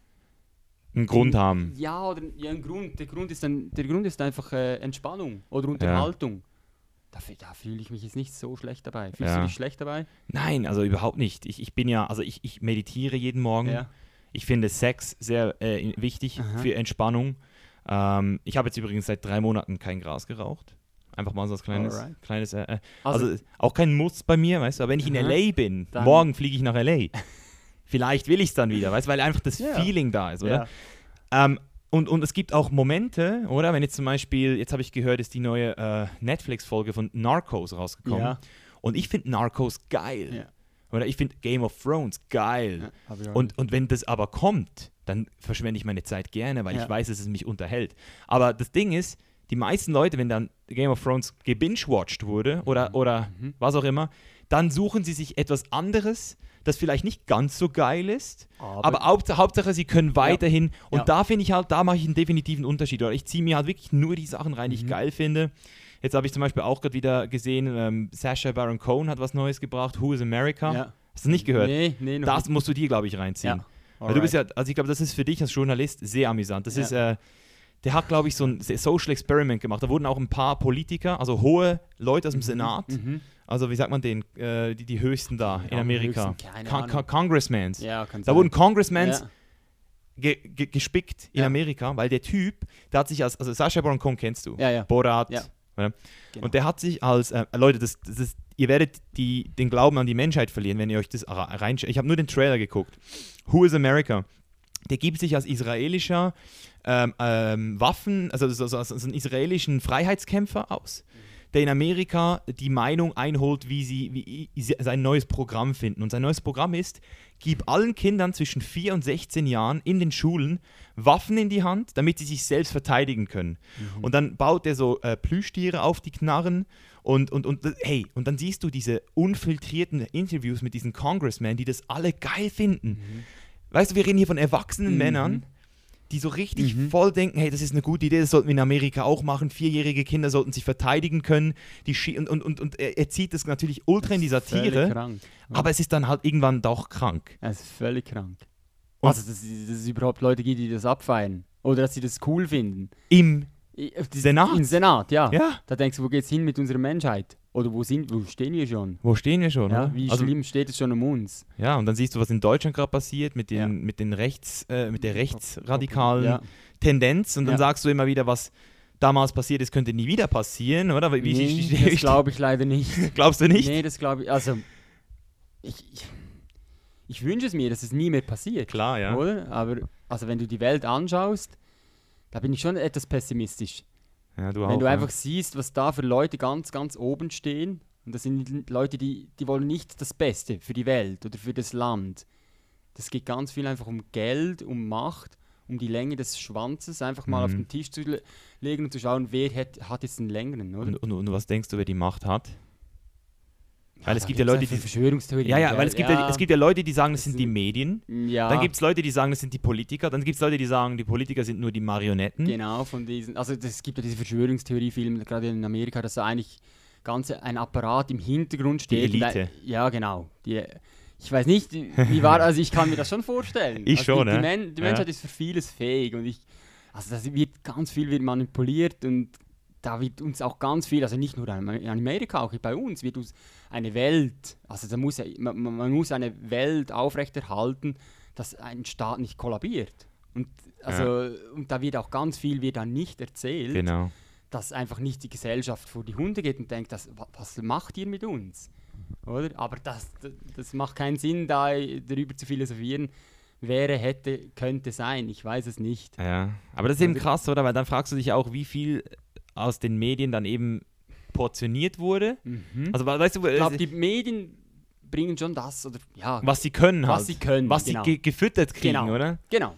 Einen Grund haben.
Ja, oder ja, ein Grund. Der Grund ist, dann, der Grund ist einfach äh, Entspannung oder Unterhaltung. Da, fühl- da fühle ich mich jetzt nicht so schlecht dabei. Fühlst
Ja.
du dich schlecht dabei?
Nein, also überhaupt nicht. Ich, ich bin ja, also ich, ich meditiere jeden Morgen.
Ja.
Ich finde Sex sehr äh, wichtig
Aha.
für Entspannung. Ähm, ich habe jetzt übrigens seit drei Monaten kein Gras geraucht. Einfach mal so ein kleines,
Alright.
kleines äh, äh,
Also,
also, auch kein Muss bei mir, weißt du, aber wenn ich in. LA bin, morgen fliege ich nach LA. *laughs* Vielleicht will ich es dann wieder, weißt du, weil einfach das
Ja.
Feeling da ist, oder?
ja.
Ähm, und, und es gibt auch Momente, oder? Wenn jetzt zum Beispiel, jetzt habe ich gehört, ist die neue äh, Netflix-Folge von Narcos rausgekommen.
Ja.
Und ich finde Narcos geil.
Ja.
Oder ich finde Game of Thrones geil.
Ja,
Und, und wenn das aber kommt, dann verschwende ich meine Zeit gerne, weil ich
Ja.
weiß, dass es mich unterhält. Aber das Ding ist, die meisten Leute, wenn dann Game of Thrones gebingewatcht wurde oder, oder
Mhm.
was auch immer, dann suchen sie sich etwas anderes, das vielleicht nicht ganz so geil ist,
Aber-
aber, Hauptsache, Hauptsache, sie können weiterhin. Und
Ja.
da finde ich halt, da mache ich einen definitiven Unterschied. Oder ich ziehe mir halt wirklich nur die Sachen rein, die ich
Mhm.
geil finde. Jetzt habe ich zum Beispiel auch gerade wieder gesehen, ähm, Sacha Baron Cohen hat was Neues gebracht, Who is America?
Ja.
Hast du nicht gehört?
Nee, nee, noch
Das musst du dir, glaube ich, reinziehen.
Ja.
Weil du bist ja, also ich glaube, das ist für dich als Journalist sehr amüsant. Das
Ja.
ist, äh, der hat, glaube ich, so ein Social Experiment gemacht. Da wurden auch ein paar Politiker, also hohe Leute aus dem Senat,
Mhm.
also wie sagt man den, äh, die, die höchsten da in
Ja,
Amerika,
höchsten, keine
Con. Con Congressmans.
Ja,
Da
sein.
wurden Congressmans ge ge gespickt in. Amerika, weil der Typ, der hat sich als, also Sacha Baron Cohen kennst du,
Ja, ja.
Borat,
Ja. Genau.
und der hat sich als, äh, Leute, das, das ist, ihr werdet die, den Glauben an die Menschheit verlieren, wenn ihr euch das reinschaut. Ich habe nur den Trailer geguckt. Who is America? Der gibt sich als israelischer ähm, ähm, Waffen, also so, so, so einen israelischen Freiheitskämpfer aus, der in Amerika die Meinung einholt, wie sie, wie sie sein neues Programm finden. Und sein neues Programm ist, gib allen Kindern zwischen 4 und 16 Jahren in den Schulen Waffen in die Hand, damit sie sich selbst verteidigen können. Und dann baut er so äh, Plüschtiere auf die Knarren und, und, und hey, und dann siehst du diese unfiltrierten Interviews mit diesen Congressmen, die das alle geil finden. Weißt du, wir reden hier von erwachsenen
Mhm.
Männern, die so richtig
Mhm.
voll denken, hey, das ist eine gute Idee, das sollten wir in Amerika auch machen. Vierjährige Kinder sollten sich verteidigen können. Die und, und, und, und er, er zieht das natürlich ultra in die Satire,
krank.
aber es ist dann halt irgendwann doch krank.
Es ist völlig krank.
Und-
also, dass, es- dass es überhaupt Leute gibt, die das abfeiern. Oder dass sie das cool finden.
Im, Senat?
Im Senat, ja.
ja,
Da denkst du, wo geht's hin mit unserer Menschheit? Oder wo, sind, wo stehen wir schon?
wo stehen wir schon?
Ja, wie
also,
schlimm steht es schon um uns?
Ja, und dann siehst du, was in Deutschland gerade passiert mit, den,
Ja.
mit, den Rechts, äh, mit der rechtsradikalen
Ja.
Tendenz. Und dann sagst du immer wieder, was damals passiert ist, könnte nie wieder passieren, oder? Wie,
nee, das *laughs* glaube ich leider nicht. *laughs*
glaubst du nicht?
Nee, das glaube ich. Also, ich, ich, ich wünsche es mir, dass es nie mehr passiert.
Klar, ja.
Oder? Aber, also, wenn du die Welt anschaust, da bin ich schon etwas pessimistisch.
Ja du auch,
wenn du
ja.
einfach siehst, was da für Leute ganz, ganz oben stehen, und das sind Leute, die, die wollen nicht das Beste für die Welt oder für das Land. Das geht ganz viel einfach um Geld, um Macht, um die Länge des Schwanzes, einfach mal auf
Mhm.
den Tisch zu le legen und zu schauen, wer hat, hat jetzt den längeren, oder?
Und, und, und was denkst du, wer die Macht hat? Weil es
da
gibt ja Leute, die.
Verschwörungstheorien.
Ja, ja, weil es gibt ja. es gibt ja Leute, die sagen, das sind die Medien.
ja,
Dann gibt es Leute, die sagen, das sind die Politiker. Dann gibt es Leute, die sagen, die Politiker sind nur die Marionetten.
Genau, von diesen, also es gibt ja diese Verschwörungstheorie-Filme, gerade in Amerika, dass da eigentlich ganz ein Apparat im Hintergrund steht. und
Elite.
ein- Ja, genau. Die, ich weiß nicht, wie war, also ich kann mir das schon vorstellen. *laughs*
Ich
also
schon,
die,
ja.
die, Men die
Ja.
Menschheit ist für vieles fähig und ich, also das wird ganz viel wird manipuliert und da wird uns auch ganz viel, also nicht nur in Amerika, auch bei uns wird uns eine Welt, also da muss ja, man, man muss eine Welt aufrechterhalten, dass ein Staat nicht kollabiert. Und, also, und da wird auch ganz viel wird dann nicht erzählt,
Genau.
dass einfach nicht die Gesellschaft vor die Hunde geht und denkt, das, wa- was macht ihr mit uns? Oder? Aber das, das, das macht keinen Sinn, da darüber zu philosophieren. Wäre, hätte, könnte sein. Ich weiß es nicht.
Ja, aber das ist eben
Also-
krass, oder? Weil dann fragst du dich auch, wie viel aus den Medien dann eben portioniert wurde.
Mhm.
Also, we- weißt du,
ich glaube, die Medien bringen schon das, oder ja,
was sie können halt.
was sie können.
was
genau.
sie ge gefüttert kriegen,
Genau.
oder?
genau.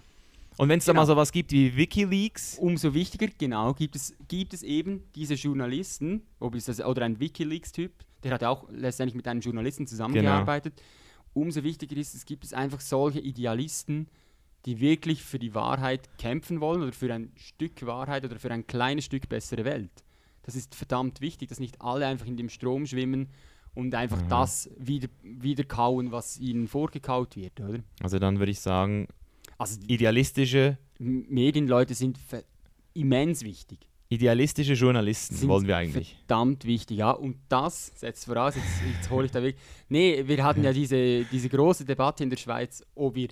Und wenn es da
Genau.
mal sowas gibt wie Wikileaks,
Umso wichtiger, genau, gibt es, gibt es eben diese Journalisten, ob es das, oder ein Wikileaks-Typ, der hat auch letztendlich mit einem Journalisten zusammengearbeitet. Umso wichtiger ist, es gibt es einfach solche Idealisten, die wirklich für die Wahrheit kämpfen wollen oder für ein Stück Wahrheit oder für ein kleines Stück bessere Welt. Das ist verdammt wichtig, dass nicht alle einfach in dem Strom schwimmen und einfach
Mhm.
das wieder, wieder kauen, was ihnen vorgekaut wird, oder?
also dann würde ich sagen,
Also
idealistische,
Medienleute sind immens wichtig.
idealistische Journalisten
Sind
wollen wir eigentlich.
Verdammt wichtig, ja. Und das setzt voraus, jetzt, jetzt hole ich da weg. Nee, wir hatten ja diese, diese große Debatte in der Schweiz, ob wir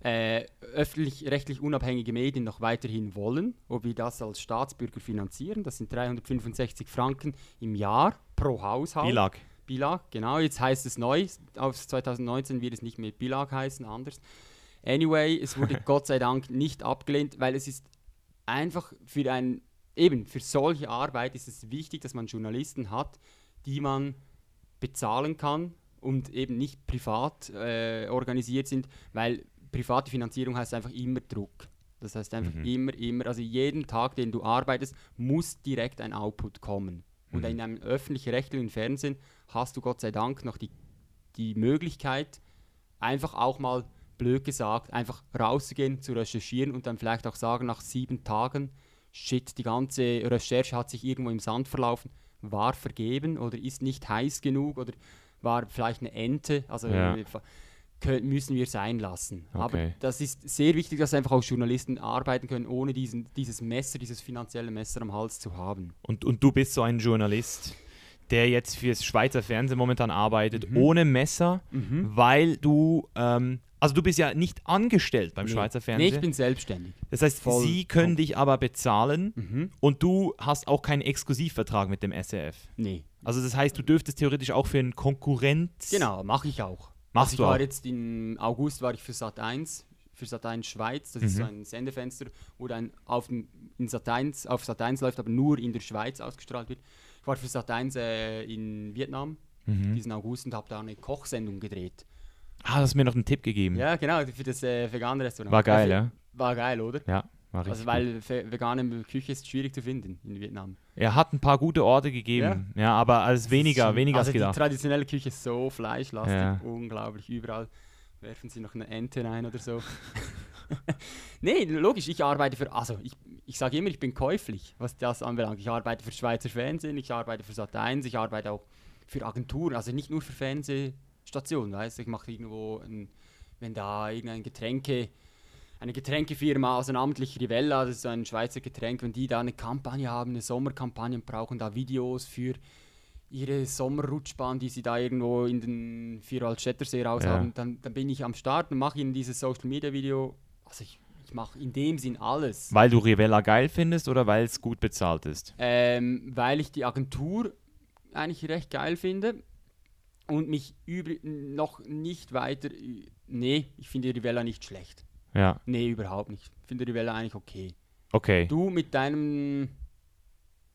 äh, öffentlich-rechtlich unabhängige Medien noch weiterhin wollen, ob wir das als Staatsbürger finanzieren. Das sind 365 Franken im Jahr pro Haushalt.
Bilag.
Bilag, genau. Jetzt heißt es neu, auf 2019 wird es nicht mehr Bilag heißen, anders. Anyway, es wurde *laughs* Gott sei Dank nicht abgelehnt, weil es ist einfach für ein, eben für solche Arbeit ist es wichtig, dass man Journalisten hat, die man bezahlen kann und eben nicht privat äh, organisiert sind, weil private Finanzierung heißt einfach immer Druck. Das heißt einfach
Mhm.
immer, immer, also jeden Tag, den du arbeitest, muss direkt ein Output kommen. Und
Mhm.
in einem öffentlich-rechtlichen Fernsehen hast du Gott sei Dank noch die, die Möglichkeit, einfach auch mal, blöd gesagt, einfach rauszugehen, zu recherchieren und dann vielleicht auch sagen, nach sieben Tagen, shit, die ganze Recherche hat sich irgendwo im Sand verlaufen, war vergeben oder ist nicht heiß genug oder war vielleicht eine Ente, also
Ja.
Müssen wir sein lassen. Aber
Okay.
das ist sehr wichtig, dass einfach auch Journalisten arbeiten können, ohne diesen, dieses Messer, dieses finanzielle Messer am Hals zu haben.
Und, und du bist so ein Journalist, der jetzt fürs Schweizer Fernsehen momentan arbeitet,
Mhm.
ohne Messer, weil du, ähm, also du bist ja nicht angestellt beim
Nee.
Schweizer
Nee,
Fernsehen.
ich bin selbstständig.
das heißt,
voll-
sie können dich aber bezahlen
Mhm.
und du hast auch keinen Exklusivvertrag mit dem SRF.
Nee.
Also das heißt, du dürftest theoretisch auch für einen Konkurrent.
Genau, mache ich auch.
Machst
also ich
du
war
auch?
jetzt im August war ich für Sat 1, für Sat 1 Schweiz, das ist so
Mhm.
ein Sendefenster, wo dann auf, dem, in Sat 1, auf Sat 1 läuft, aber nur in der Schweiz ausgestrahlt wird. Ich war für Sat 1 äh, in Vietnam
Mhm.
diesen August und habe da eine Kochsendung gedreht.
Ah, du hast mir noch einen Tipp gegeben.
Ja, genau, für das äh, vegane Restaurant.
War geil,
für-
ja.
War geil, oder?
Ja.
Also weil ve- vegane Küche ist schwierig zu finden in Vietnam.
Er hat ein paar gute Orte gegeben. Ja, aber alles weniger, weniger
also
als
die
gedacht.
traditionelle Küche ist so fleischlastig,
Ja.
unglaublich. Überall werfen sie noch eine Ente rein oder so. *laughs* nee, logisch, ich arbeite für, also ich, ich sage immer, ich bin käuflich, was das anbelangt. Ich arbeite für Schweizer Fernsehen, ich arbeite für Sat1, ich arbeite auch für Agenturen, also nicht nur für Fernsehstationen, weißt du, ich mache irgendwo, ein, wenn da irgendein Getränke, eine Getränkefirma, also namentlich Rivella, das ist so ein Schweizer Getränk, wenn die da eine Kampagne haben, eine Sommerkampagne und brauchen da Videos für ihre Sommerrutschbahn, die sie da irgendwo in den Vierwaldstättersee raus
Ja.
haben, dann, dann bin ich am Start und mache ihnen dieses Social Media Video. Also ich, ich mache in dem Sinn alles.
Weil du Rivella geil findest oder weil es gut bezahlt ist?
Ähm, weil ich die Agentur eigentlich recht geil finde und mich noch nicht weiter. Nee, ich finde Rivella nicht schlecht.
Ja,
Nee, überhaupt nicht. Ich finde Rivella eigentlich okay.
okay.
Du mit deinem.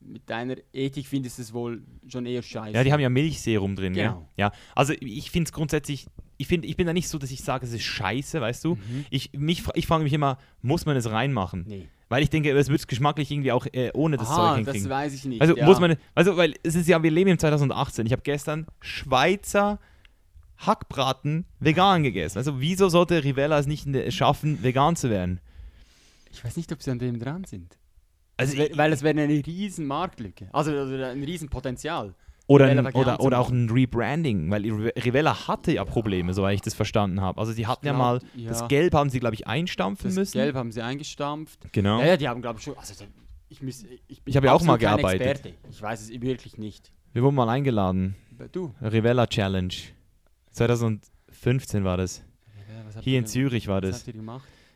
Mit deiner Ethik findest es wohl schon eher scheiße.
Ja, die haben ja Milchserum drin,
Genau.
ja. Ja, also ich finde es grundsätzlich, ich, find, ich bin da nicht so, dass ich sage, es ist scheiße, weißt du.
Mhm.
Ich, mich, ich frage mich immer, muss man es reinmachen?
Nee.
Weil ich denke, es wird geschmacklich irgendwie auch äh, ohne das
Aha,
Zeug
das
hinkriegen.
weiß ich nicht.
Also
ja.
muss man, also weil es ist ja, wir leben im 2018. Ich habe gestern Schweizer Hackbraten vegan gegessen. Also wieso sollte Rivella es nicht schaffen, vegan zu werden?
Ich weiß nicht, ob sie an dem dran sind.
Also
Also, weil es wäre eine riesen Marktlücke. Also, also ein riesen Potenzial.
Oder, ein, oder, oder auch ein Rebranding, weil Rive- Rivella hatte ja Probleme, soweit ich das verstanden habe. Also sie hatten ja
glaub,
mal,
ja.
das Gelb haben sie, glaube ich, einstampfen
Das
müssen.
Gelb haben sie eingestampft.
Genau.
Ja, ja, die haben, glaube ich, schon. Also, ich, muss, ich, bin
Ich habe ja auch mal gearbeitet.
Experte. Ich weiß es wirklich nicht.
Wir wurden mal eingeladen.
Du?
Rivella Challenge. 2015 war das.
Ja,
Hier
ihr
in Zürich war das.
ihr?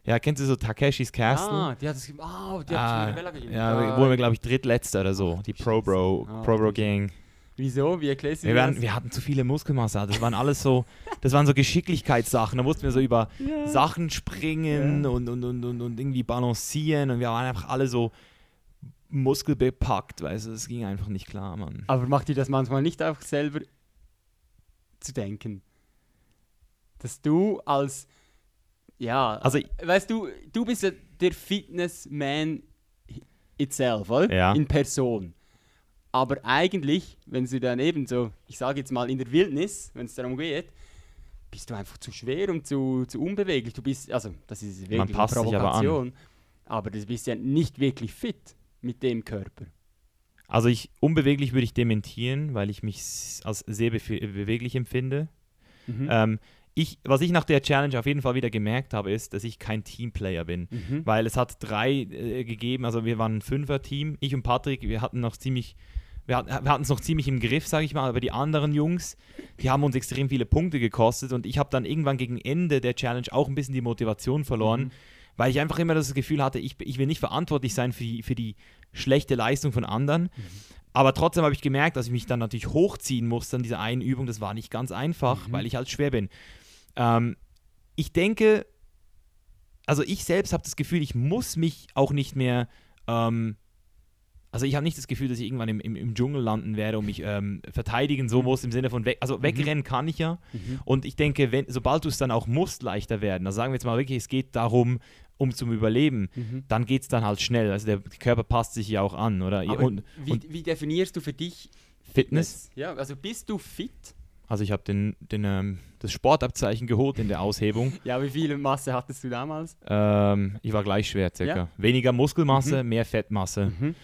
Ja, kennst du so Takeshis Castle?
Ah, die hat es. Ah, die
Ah,
hat gegeben.
ja,
Ah,
wurden wir, glaube ich, drittletzter oder so.
Ach,
Die Pro Bro.
Ah,
Pro Bro Gang.
Wieso? Wie erklärst du
Wir, waren,
das?
wir hatten zu viele Muskelmasse. Das waren alles so, das waren so Geschicklichkeitssachen. Da mussten wir so über *laughs*
Ja.
Sachen springen
Ja.
und, und, und, und, und irgendwie balancieren und wir waren einfach alle so muskelbepackt, weißt du, das ging einfach nicht klar, Mann.
Aber macht dir das manchmal nicht einfach selber zu denken? Dass du als, ja,
Also,
weißt du, du bist ja der Fitnessman itself, oder?
Ja.
In Person. Aber eigentlich, wenn du dann eben so, ich sage jetzt mal in der Wildnis, wenn es darum geht, bist du einfach zu schwer und zu, zu unbeweglich. Du bist, also das ist wirklich
Man passt
eine
sich aber an.
Provokation, aber du bist ja nicht wirklich fit mit dem Körper.
also ich, unbeweglich würde ich dementieren, weil ich mich als sehr befe- beweglich empfinde.
Mhm.
Ähm, ich, was ich nach der Challenge auf jeden Fall wieder gemerkt habe, ist, dass ich kein Teamplayer bin.
Mhm.
Weil es hat drei äh, gegeben, also wir waren ein Fünfer-Team. Ich und Patrick, wir hatten noch ziemlich, wir hatten es noch ziemlich im Griff, sage ich mal, aber die anderen Jungs, die haben uns extrem viele Punkte gekostet und ich habe dann irgendwann gegen Ende der Challenge auch ein bisschen die Motivation verloren,
Mhm.
weil ich einfach immer das Gefühl hatte, ich, ich will nicht verantwortlich sein für die, für die schlechte Leistung von anderen.
Mhm.
Aber trotzdem habe ich gemerkt, dass ich mich dann natürlich hochziehen musste an dieser einen Übung. Das war nicht ganz einfach,
Mhm.
weil ich halt schwer bin. Ähm, ich denke, also ich selbst habe das Gefühl, ich muss mich auch nicht mehr, ähm, also ich habe nicht das Gefühl, dass ich irgendwann im, im, im Dschungel landen werde und mich ähm, verteidigen so muss im Sinne von weg, also wegrennen kann ich ja.
Mhm.
Und ich denke, wenn, sobald du es dann auch musst, leichter werden, also sagen wir jetzt mal wirklich, es geht darum, um zum Überleben,
Mhm.
dann geht es dann halt schnell. Also der Körper passt sich ja auch an, oder? Und,
wie,
und
wie definierst du für dich
Fitness?
Ja, also bist du fit?
Also ich habe den, den, ähm, das Sportabzeichen geholt in der Aushebung. *laughs*
Ja, wie viel Masse hattest du damals?
Ähm, ich war gleich schwer circa.
Ja?
Weniger Muskelmasse, mehr Fettmasse.
Mhm.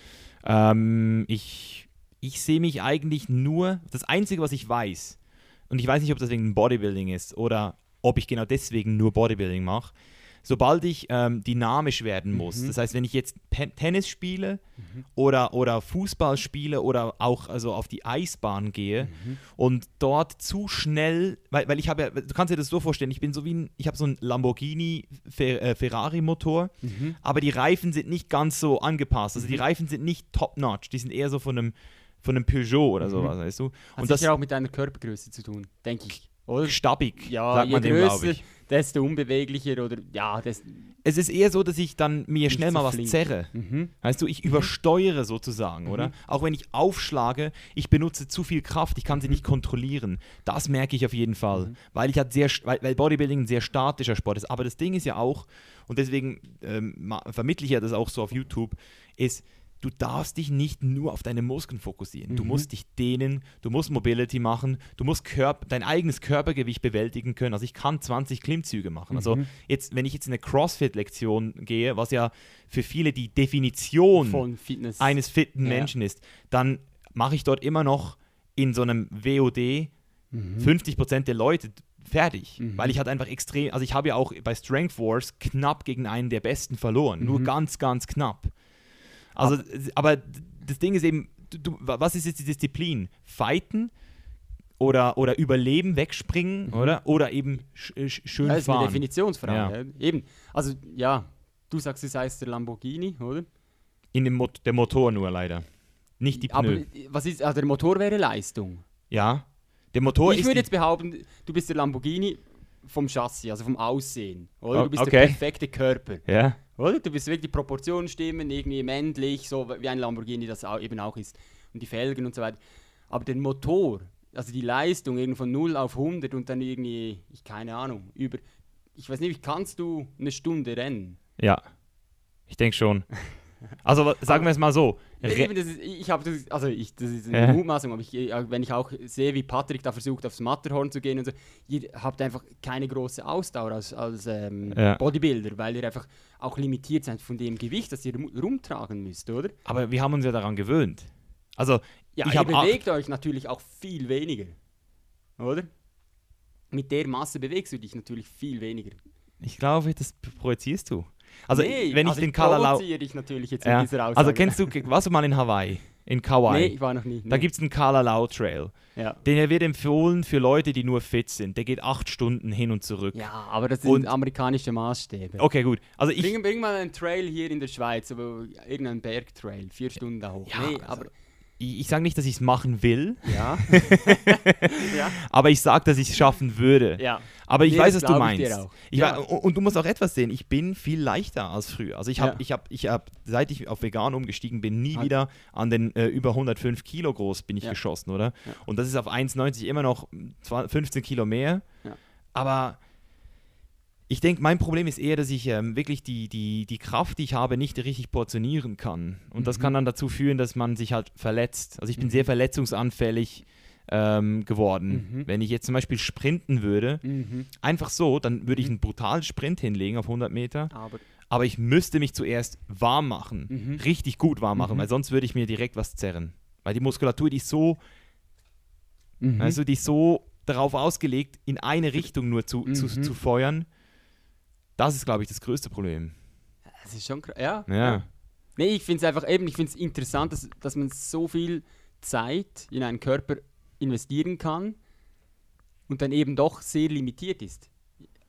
Ähm, ich ich sehe mich eigentlich nur, das Einzige, was ich weiß, und ich weiß nicht, ob das wegen Bodybuilding ist oder ob ich genau deswegen nur Bodybuilding mache, sobald ich ähm, dynamisch werden muss,
Mhm.
das heißt, wenn ich jetzt Pe Tennis spiele oder, oder Fußball spiele oder auch also auf die Eisbahn gehe
Mhm.
und dort zu schnell, weil, weil ich habe ja, du kannst dir das so vorstellen, ich bin so wie ein, ich habe so ein Lamborghini Fer äh, Ferrari Motor,
Mhm.
aber die Reifen sind nicht ganz so angepasst. Also die
Mhm.
Reifen sind nicht top-notch, die sind eher so von einem, von einem Peugeot oder
Mhm.
sowas, weißt du?
Hat
Und das
sicher auch mit deiner Körpergröße zu tun, denke ich. Oder?
stabbig,
Ja,
sagt
je
man dem,
größer,
ich.
desto unbeweglicher oder ja, das.
Es ist eher so, dass ich dann mir
Nicht
schnell mal was
flink.
zerre.
Mhm.
Weißt du, ich übersteuere sozusagen, oder?
Mhm.
Auch wenn ich aufschlage, ich benutze zu viel Kraft, ich kann sie nicht kontrollieren. Das merke ich auf jeden Fall,
Mhm.
weil ich halt sehr, weil, weil Bodybuilding ein sehr statischer Sport ist. Aber das Ding ist ja auch, und deswegen ähm, vermittle ich ja das auch so auf YouTube, ist, du darfst dich nicht nur auf deine Muskeln fokussieren. Du
Mhm.
musst dich dehnen, du musst Mobility machen, du musst Körp dein eigenes Körpergewicht bewältigen können. Also ich kann 20 Klimmzüge machen. Also
Mhm.
jetzt, wenn ich jetzt in eine CrossFit-Lektion gehe, was ja für viele die Definition
Von Fitness.
eines fitten
Ja.
Menschen ist, dann mache ich dort immer noch in so einem WOD
Mhm.
50% der Leute fertig.
Mhm.
Weil ich halt einfach extrem, also ich habe ja auch bei Strength Wars knapp gegen einen der Besten verloren. Nur
Mhm.
ganz, ganz knapp. Also, aber das Ding ist eben, du, was ist jetzt die Disziplin? Fighten oder, oder überleben, wegspringen,
Mhm.
oder? Oder eben sch, sch, schön
das ist eine
fahren.
Definitionsfrage. Ja. Eben. Also, ja, du sagst, es heißt der Lamborghini, oder?
In dem Mot der Motor nur leider. Nicht die
Aber
Pneu.
äh, was ist, also der Motor wäre Leistung.
ja. Der Motor
ich
ist
würde
die-
jetzt behaupten, du bist der Lamborghini vom Chassis, also vom Aussehen. Oder?
Oh,
Du bist
okay.
der perfekte Körper.
Ja.
Oder? Du bist wirklich die Proportionen stimmen, irgendwie männlich, so wie ein Lamborghini das auch, eben auch ist. Und die Felgen und so weiter. Aber der Motor, also die Leistung irgendwie von 0 auf 100 und dann irgendwie, ich keine Ahnung, über, ich weiß nicht, wie kannst du eine Stunde rennen?
Ja. Ich denke schon. *laughs* Also sagen wir es mal so.
Eben, das ist, ich habe das, also ich, das ist eine
Ja.
Mutmaßung, aber ich, äh, wenn ich auch sehe, wie Patrick da versucht, aufs Matterhorn zu gehen und so, ihr habt einfach keine große Ausdauer als, als ähm,
Ja.
Bodybuilder, weil ihr einfach auch limitiert seid von dem Gewicht, das ihr rum- rumtragen müsst, oder?
aber wir haben uns ja daran gewöhnt. Also,
Ja,
Ich
ihr bewegt euch natürlich auch viel weniger, oder? Mit der Masse bewegst du dich natürlich viel weniger.
ich glaube, das projizierst du. Also,
Nee,
wenn ich
also
den Kalalau.
provoziere dich natürlich jetzt
Ja.
mit dieser Aussage.
Also, kennst du, *laughs* warst du mal in Hawaii? in Kauai.
Nee, ich war noch nie.
Da
nee.
gibt es einen Kalalau Trail.
ja.
Den wird empfohlen für Leute, die nur fit sind. Der geht acht Stunden hin und zurück.
ja, aber das sind
Und-
amerikanische Maßstäbe.
Okay, gut. Also ich.
Bring, bring mal einen Trail hier in der Schweiz, aber irgendeinen Bergtrail, vier Stunden da hoch.
Ja,
nee,
also-
aber
Ich, ich sage nicht, dass ich es machen will,
ja. *laughs* ja.
aber ich sage, dass ich es schaffen würde.
ja.
Aber ich
Nee,
weiß,
das
was du
ich
meinst.
auch.
Ich
Ja.
wa- und, und du musst auch etwas sehen. Ich bin viel leichter als früher. Also ich habe,
Ja.
ich habe, ich habe, seit ich auf vegan umgestiegen bin, nie
Ah.
wieder an den äh, über 105 Kilo groß bin ich
Ja.
geschossen, oder? Und das ist auf 1,90 immer noch 20, 15 Kilo mehr. Aber ich denke, mein Problem ist eher, dass ich ähm, wirklich die, die, die Kraft, die ich habe, nicht richtig portionieren kann. Und das
Mhm.
kann dann dazu führen, dass man sich halt verletzt. Also ich bin
Mhm.
sehr verletzungsanfällig ähm, geworden.
Mhm.
Wenn ich jetzt zum Beispiel sprinten würde,
Mhm.
einfach so, dann würde ich
Mhm.
einen brutalen Sprint hinlegen auf 100 Meter.
Aber
Aber ich müsste mich zuerst warm machen.
Mhm.
Richtig gut warm machen,
Mhm.
weil sonst würde ich mir direkt was zerren. Weil die Muskulatur, die ist so,
Mhm.
also die ist so darauf ausgelegt, in eine Richtung nur zu, zu,
Mhm.
zu feuern. Das ist, glaube ich, das größte Problem.
das ist schon krass. Ja.
Ja.
Nee, ich finde es einfach eben, ich finde es interessant, dass, dass man so viel Zeit in einen Körper investieren kann und dann eben doch sehr limitiert ist.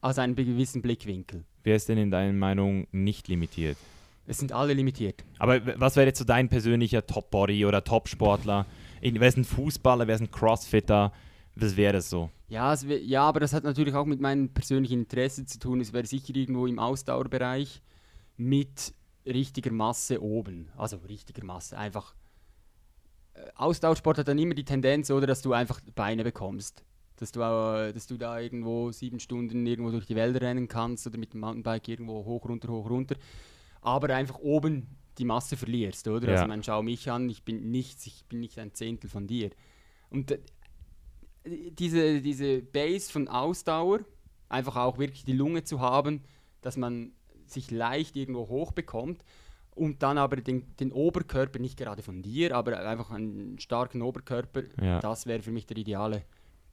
Aus einem gewissen Blickwinkel.
Wer ist denn in deiner Meinung nicht limitiert?
Es sind alle limitiert.
Aber was wäre jetzt so dein persönlicher Top-Body oder Top-Sportler? Wer ist ein Fußballer, wer ist ein Crossfitter? Was wäre das so?
Ja, es wär, ja, aber das hat natürlich auch mit meinem persönlichen Interesse zu tun. Es wäre sicher irgendwo im Ausdauerbereich mit richtiger Masse oben. Also richtiger Masse, einfach. Ausdauersport hat dann immer die Tendenz, oder, dass du einfach Beine bekommst. Dass du, äh, dass du da irgendwo sieben Stunden irgendwo durch die Wälder rennen kannst oder mit dem Mountainbike irgendwo hoch, runter, hoch, runter. Aber einfach oben die Masse verlierst, oder?
Ja.
Also man schau mich an, ich bin nichts, ich bin nicht ein Zehntel von dir. Und äh, diese, diese Base von Ausdauer, einfach auch wirklich die Lunge zu haben, dass man sich leicht irgendwo hochbekommt und dann aber den, den Oberkörper, nicht gerade von dir, aber einfach einen starken Oberkörper,
Ja.
das wäre für mich der ideale.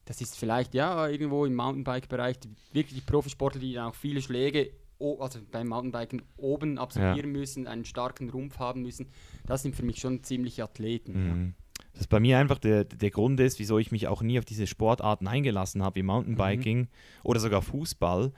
Das ist vielleicht ja irgendwo im Mountainbike-Bereich, die, wirklich die Profisportler, die dann auch viele Schläge, also beim Mountainbiken oben absolvieren müssen, einen starken Rumpf haben müssen, das sind für mich schon ziemliche Athleten. Ja.
Mhm. Das ist bei mir einfach der, der Grund ist, wieso ich mich auch nie auf diese Sportarten eingelassen habe, wie Mountainbiking oder sogar Fußball,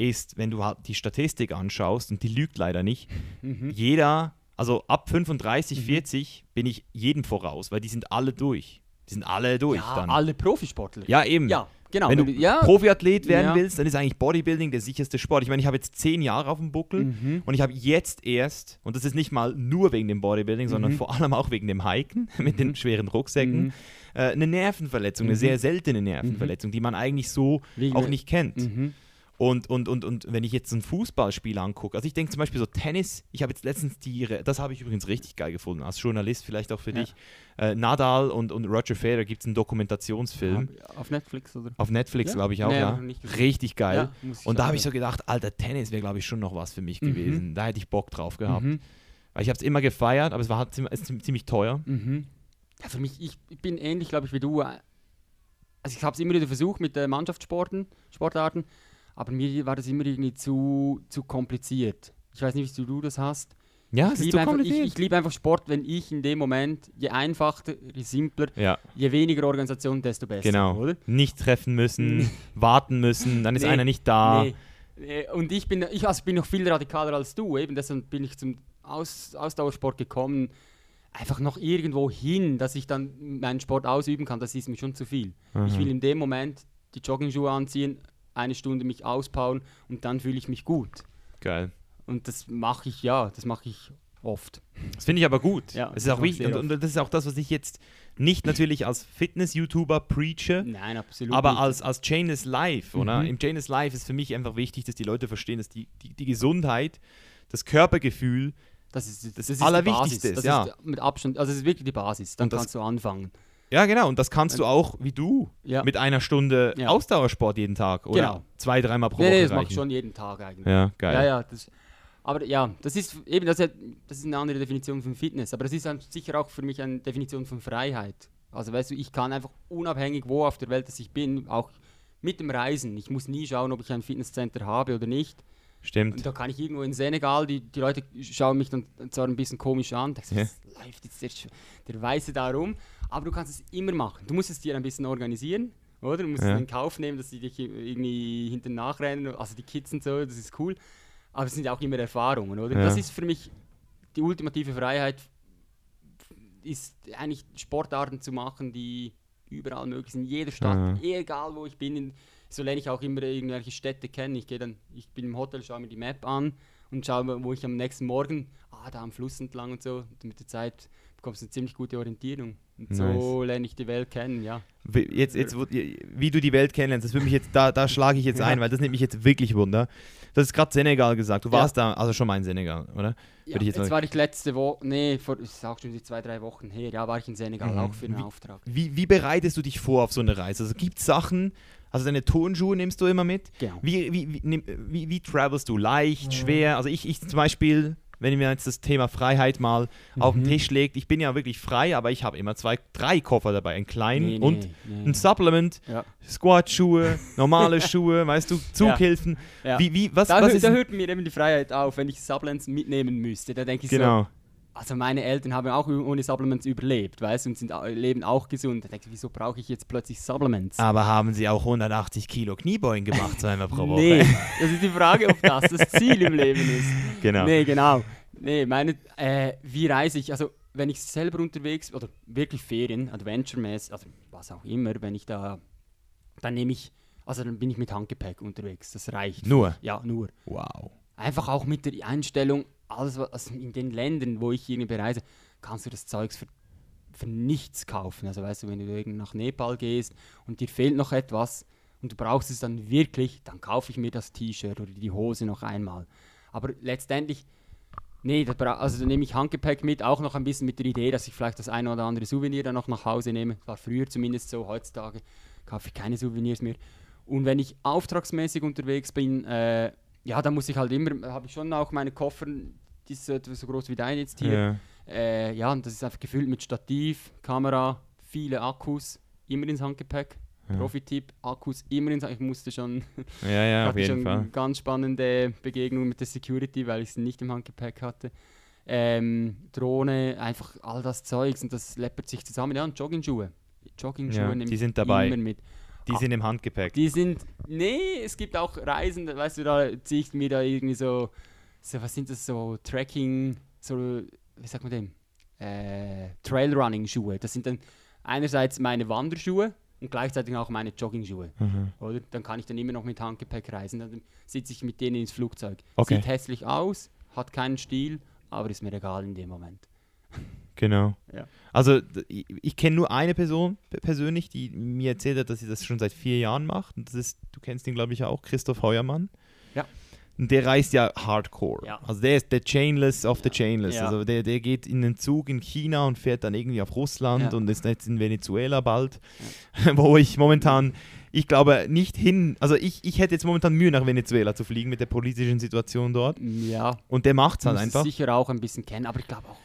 ist, wenn du halt die Statistik anschaust, und die lügt leider nicht,
Mhm.
jeder, also ab 35, 40 bin ich jedem voraus, weil die sind alle durch. Die sind alle durch
Ja,
dann.
alle Profisportler.
ja, eben.
Ja, genau.
Wenn du
ja.
Profiathlet werden
Ja.
willst, dann ist eigentlich Bodybuilding der sicherste Sport. Ich meine, ich habe jetzt zehn Jahre auf dem Buckel
Mhm.
und ich habe jetzt erst, und das ist nicht mal nur wegen dem Bodybuilding, sondern
Mhm.
vor allem auch wegen dem Hiken *laughs* mit den schweren Rucksäcken,
Mhm.
äh, eine Nervenverletzung, eine
Mhm.
sehr seltene Nervenverletzung, die man eigentlich so
Wie-
auch nicht kennt. Und, und, und, und wenn ich jetzt ein Fußballspiel angucke, also ich denke zum Beispiel so Tennis, ich habe jetzt letztens die, das habe ich übrigens richtig geil gefunden, als Journalist vielleicht auch für
Ja.
dich, äh, Nadal und, und Roger Federer gibt es einen Dokumentationsfilm.
Auf Netflix oder?
Auf Netflix,
Ja?
glaube ich auch,
Nee,
ja. Richtig geil.
Ja,
und da habe ich so gedacht, alter, Tennis wäre, glaube ich, schon noch was für mich
Mhm.
gewesen. Da hätte ich Bock drauf gehabt.
Mhm.
Weil ich habe es immer gefeiert, aber es war halt ziemlich, ziemlich teuer.
Mhm. Ja, für mich, ich bin ähnlich, glaube ich, wie du. Also ich habe es immer wieder versucht mit äh, Mannschaftssporten, Sportarten, aber mir war das immer irgendwie zu, zu kompliziert. Ich weiß nicht, wie du das hast.
Ja,
ich
es ist
liebe einfach, ich,
kompliziert.
ich liebe einfach Sport, wenn ich in dem Moment, je einfacher, je simpler,
ja,
je weniger Organisation, desto besser.
genau.
Oder?
Nicht treffen müssen, *laughs* warten müssen, dann ist
Nee,
einer nicht da.
Nee. Und ich bin, ich also bin noch viel radikaler als du, eben deshalb bin ich zum Aus, Ausdauersport gekommen. Einfach noch irgendwo hin, dass ich dann meinen Sport ausüben kann, das ist mir schon zu viel. Ich
Aha.
will in dem Moment die Joggingschuhe anziehen, eine Stunde mich auspowern und dann fühle ich mich gut.
Geil.
Und das mache ich, ja, das mache ich oft.
Das finde ich aber gut.
Ja,
es ist
das
auch wichtig. Und, und das ist auch das, was ich jetzt nicht natürlich als Fitness-YouTuber preache,
Nein, absolut.
aber
nicht.
als, als Chainless Life, oder?
Mhm.
Im Chainless Life ist für mich einfach wichtig, dass die Leute verstehen, dass die, die, die Gesundheit, das Körpergefühl,
das ist das,
das
ist
Allerwichtigste
die Basis.
ist,
Das
ja.
ist mit Abstand, also das ist wirklich die Basis. Dann
das-
kannst du anfangen.
Ja genau, und das kannst du auch, wie du,
Ja.
mit einer Stunde
Ja.
Ausdauersport jeden Tag oder
Genau.
zwei, dreimal pro
Nee,
Woche
nee, das mache ich schon jeden Tag eigentlich.
Ja, geil.
Ja, ja, das, aber ja, das ist eben, das ist, das ist eine andere Definition von Fitness, aber das ist sicher auch für mich eine Definition von Freiheit. Also weißt du, ich kann einfach unabhängig, wo auf der Welt dass ich bin, auch mit dem Reisen, ich muss nie schauen, ob ich ein Fitnesscenter habe oder nicht.
Stimmt.
Und da kann ich irgendwo in Senegal, die, die Leute schauen mich dann zwar ein bisschen komisch an, denken,
Ja.
was läuft jetzt der, der Weiße da rum, aber du kannst es immer machen. Du musst es dir ein bisschen organisieren, oder? Du musst
Ja.
es in Kauf nehmen, dass die dich irgendwie hinten nachrennen, also die Kids und so, das ist cool. Aber es sind auch immer Erfahrungen, oder?
Ja.
Das ist für mich die ultimative Freiheit, ist eigentlich Sportarten zu machen, die überall möglich sind, in jeder Stadt,
Aha.
egal wo ich bin, in, so lerne ich auch immer irgendwelche Städte kennen. Ich gehe dann, ich bin im Hotel, schaue mir die Map an und schaue, wo ich am nächsten Morgen, ah, da am Fluss entlang und so. Und mit der Zeit bekommst eine ziemlich gute Orientierung. Und so lerne ich die Welt kennen, ja.
Wie- Jetzt, jetzt, wie du die Welt kennenlernst, das würde mich jetzt, da, da schlage ich jetzt
Ja. *laughs*
ein, weil das nimmt mich jetzt wirklich Wunder. Du hast gerade Senegal gesagt. Du
Ja.
warst da, also schon mal in Senegal, oder?
ja
jetzt
jetzt war ich letzte Woche, nee, vor, das ist auch schon die zwei, drei Wochen her, ja, war ich in Senegal,
Mhm.
auch für einen
Wie-
Auftrag.
Wie, wie bereitest du dich vor auf so eine Reise? Also gibt es Sachen, also deine Turnschuhe nimmst du immer mit?
Genau.
Wie, wie, wie, wie, wie travelst du? Leicht, schwer? Also ich, ich zum Beispiel, wenn mir jetzt das Thema Freiheit mal auf den
Mhm.
Tisch legt, ich bin ja wirklich frei, aber ich habe immer zwei, drei Koffer dabei. Einen kleinen
Nee, nee,
und
nee.
ein Supplement,
Ja.
Squat-Schuhe, normale *laughs* Schuhe, weißt du, Zughilfen.
Ja.
Wie, wie, was,
Da,
was ist
da hört mir eben die Freiheit auf, wenn ich Supplements mitnehmen müsste. Da denke ich so,
Genau.
Also meine Eltern haben auch ohne Supplements überlebt, weißt du, und sind, leben auch gesund. Da denke ich, wieso brauche ich jetzt plötzlich Supplements?
Aber haben sie auch 180 Kilo Kniebeugen gemacht, zweimal pro Woche?
Nee, *laughs* das ist die Frage, ob das das Ziel im Leben ist.
Genau.
Nee, genau. Nee, meine, äh, wie reise ich? Also, wenn ich selber unterwegs oder wirklich Ferien, Adventure-mäßig, also was auch immer, wenn ich da, dann nehme ich, also dann bin ich mit Handgepäck unterwegs. Das reicht.
Nur?
Ja, nur.
Wow.
Einfach auch mit der Einstellung, alles was also in den Ländern, wo ich irgendwie bereise, kannst du das Zeugs für, für nichts kaufen. Also weißt du, wenn du nach Nepal gehst und dir fehlt noch etwas und du brauchst es dann wirklich, dann kaufe ich mir das T-Shirt oder die Hose noch einmal. Aber letztendlich, nee, also dann nehme ich Handgepäck mit, auch noch ein bisschen mit der Idee, dass ich vielleicht das eine oder andere Souvenir dann noch nach Hause nehme. War früher zumindest so, heutzutage kaufe ich keine Souvenirs mehr. Und wenn ich auftragsmäßig unterwegs bin, äh, ja, dann muss ich halt immer, habe ich schon auch meine Koffer, die ist so etwa so groß wie dein jetzt hier.
Ja.
Äh, ja, und das ist einfach gefüllt mit Stativ, Kamera, viele Akkus, immer ins Handgepäck.
Ja.
Profi-Tipp, Akkus immer ins Ich musste schon,
Ja, ja, *laughs* auf
hatte
jeden
schon
Fall.
ganz spannende Begegnung mit der Security, weil ich es nicht im Handgepäck hatte. Ähm, Drohne, einfach all das Zeugs und das läppert sich zusammen. Ja, und Joggingschuhe. Joggingschuhe
Ja, die sind dabei.
immer mit.
Die
Ah.
sind im Handgepäck.
Die sind, nee, es gibt auch Reisen, weißt du, da ziehe ich mir da irgendwie so, so, was sind das, so Trekking, so, wie sagt man dem? Äh, Trailrunning-Schuhe. Das sind dann einerseits meine Wanderschuhe und gleichzeitig auch meine Joggingschuhe,
Mhm.
oder? Dann kann ich dann immer noch mit Handgepäck reisen, dann sitze ich mit denen ins Flugzeug.
Okay.
Sieht hässlich aus, hat keinen Stil, aber ist mir egal in dem Moment.
Genau.
Ja.
Also ich, ich kenne nur eine Person persönlich, die mir erzählt hat, dass sie das schon seit vier Jahren macht. Und das ist, du kennst ihn, glaube ich, auch, Christoph Heuermann.
Ja.
Und der reist ja hardcore.
Ja.
Also der ist der Chainless of the. Chainless.
Ja.
Also der, der geht in den Zug in China und fährt dann irgendwie auf Russland und ist jetzt in Venezuela bald, *laughs* wo ich momentan, ich glaube, nicht hin, also ich, ich hätte jetzt momentan Mühe nach Venezuela zu fliegen mit der politischen Situation dort.
Ja,
Und der macht es halt
es
einfach.
sicher auch ein bisschen kennen, aber ich glaube auch,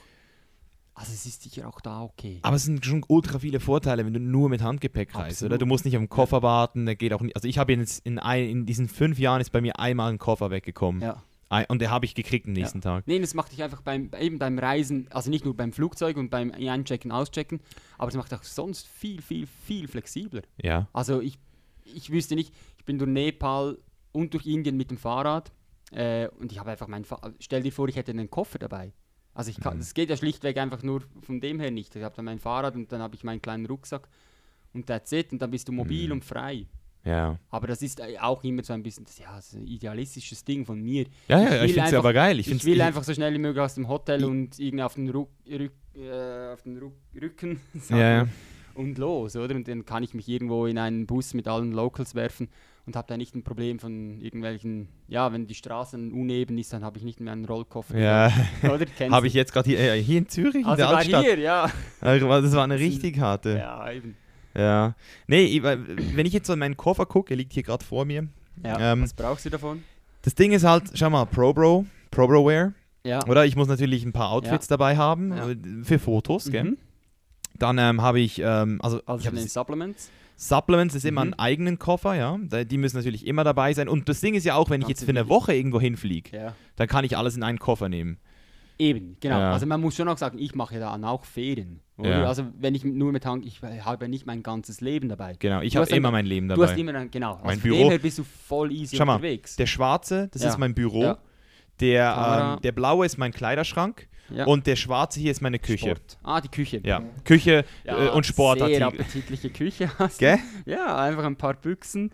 also es ist sicher auch da okay.
Aber es sind schon ultra viele Vorteile, wenn du nur mit Handgepäck reist,
Absolut.
oder? Du musst nicht auf den Koffer warten, der geht auch nicht. Also ich habe jetzt in, ein, in diesen fünf Jahren ist bei mir einmal ein Koffer weggekommen.
Ja.
Ein, und der habe ich gekriegt am nächsten Tag.
Nee, das macht dich einfach beim, eben beim Reisen, also nicht nur beim Flugzeug und beim Einchecken, Auschecken, aber es macht auch sonst viel, viel, viel flexibler.
Ja.
Also ich, ich wüsste nicht, ich bin durch Nepal und durch Indien mit dem Fahrrad äh, und ich habe einfach mein Fa Stell dir vor, ich hätte einen Koffer dabei. Also ich kann,
Mhm.
das geht ja schlichtweg einfach nur von dem her nicht. Ich habe dann mein Fahrrad und dann habe ich meinen kleinen Rucksack und that's it und dann bist du mobil
Mhm.
und frei.
Ja.
Aber das ist äh, auch immer so ein bisschen das, ja, so ein idealistisches Ding von mir.
Ja, ja,
Ich
ich, finde es aber geil. Ich,
Ich, will einfach so schnell wie möglich aus dem Hotel und irgendwie auf den, Ruck, Rück, äh, auf den Ruck, Rücken *laughs*
Ja,
sagen
ja.
und los, oder? Und dann kann ich mich irgendwo in einen Bus mit allen Locals werfen und habe da nicht ein Problem von irgendwelchen, ja, wenn die Straßen uneben ist, dann habe ich nicht mehr einen Rollkoffer.
Ja, *laughs* habe ich jetzt gerade hier, äh, hier in Zürich, in
also
der
war
Altstadt.
hier, ja.
Also, Das war eine richtig harte.
Ja, eben.
Ja. Nee, ich- wenn ich jetzt so in meinen Koffer gucke, er liegt hier gerade vor mir.
Ja,
Ähm,
was brauchst du davon?
Das Ding ist halt, schau mal, ProBro, ProBro Wear.
Ja.
Oder ich muss natürlich ein paar Outfits dabei haben
Ja.
äh, für Fotos, gell?
Mhm.
Dann ähm, habe ich, ähm, also,
Also
ich habe
den Supplements.
Supplements ist immer
Mhm.
einen eigenen Koffer, ja. Da- Die müssen natürlich immer dabei sein. Und das Ding ist ja auch, wenn ich jetzt für eine Woche irgendwo hinfliege,
Ja.
dann kann ich alles in einen Koffer nehmen.
Eben, genau.
Ja.
Also man muss schon auch sagen, ich mache ja dann auch. Oder?
Ja.
Also wenn ich nur mit Tank, ich habe ja nicht mein ganzes Leben dabei.
Genau, ich habe immer mein Leben
Du hast
dabei.
immer dann, genau.
Mein
also
Büro-
dem bist du voll easy
Schau mal,
unterwegs.
Der schwarze, das ist mein Büro. Der, ähm, der blaue ist mein Kleiderschrank.
Ja.
Und der schwarze hier ist meine Küche.
Sport. Ah, die Küche.
Ja, Küche
Ja,
äh, und
Sehr
Sportartikel.
appetitliche Küche *laughs* hast du.
Gell?
Ja, einfach ein paar Büchsen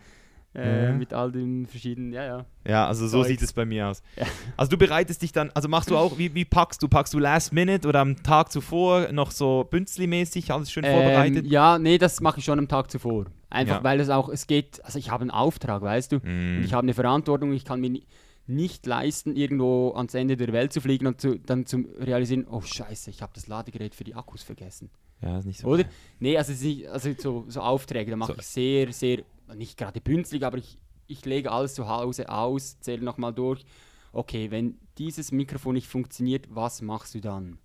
äh,
Ja.
mit all den verschiedenen, ja, ja.
Ja, also so
Zeugs.
sieht es bei mir aus.
Ja.
Also du bereitest dich dann, also machst du auch, wie, wie packst du? Packst du Last Minute oder am Tag zuvor noch so bünzli-mäßig alles schön vorbereitet?
Ähm, ja, nee, das mache ich schon am Tag zuvor. Einfach
Ja.
weil es auch, es geht, also ich habe einen Auftrag, weißt du.
Mm.
Und ich habe eine Verantwortung, ich kann mir ni- nicht leisten, irgendwo ans Ende der Welt zu fliegen und zu, dann zu realisieren, oh scheiße, ich habe das Ladegerät für die Akkus vergessen.
Ja, ist nicht so.
Oder? Nee, also, nicht, also so, so Aufträge, da mache
So.
ich sehr, sehr, nicht gerade bünzlig, aber ich, ich lege alles zu Hause aus, zähle nochmal durch. Okay, wenn dieses Mikrofon nicht funktioniert, was machst du dann?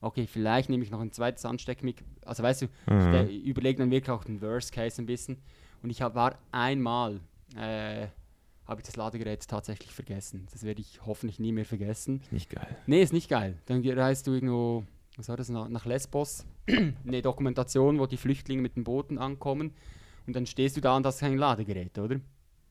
Okay, vielleicht nehme ich noch ein zweites Ansteckmikrofon. Also weißt du,
Mhm.
ich überlege dann wirklich auch den Worst Case ein bisschen. Und ich hab, war einmal, äh, habe ich das Ladegerät tatsächlich vergessen. Das werde ich hoffentlich nie mehr vergessen.
Nicht geil.
Nee, ist nicht geil. Dann reist du irgendwo, was war das, nach, nach Lesbos, *clears throat* eine Dokumentation, wo die Flüchtlinge mit den Booten ankommen und dann stehst du da und hast kein Ladegerät, oder?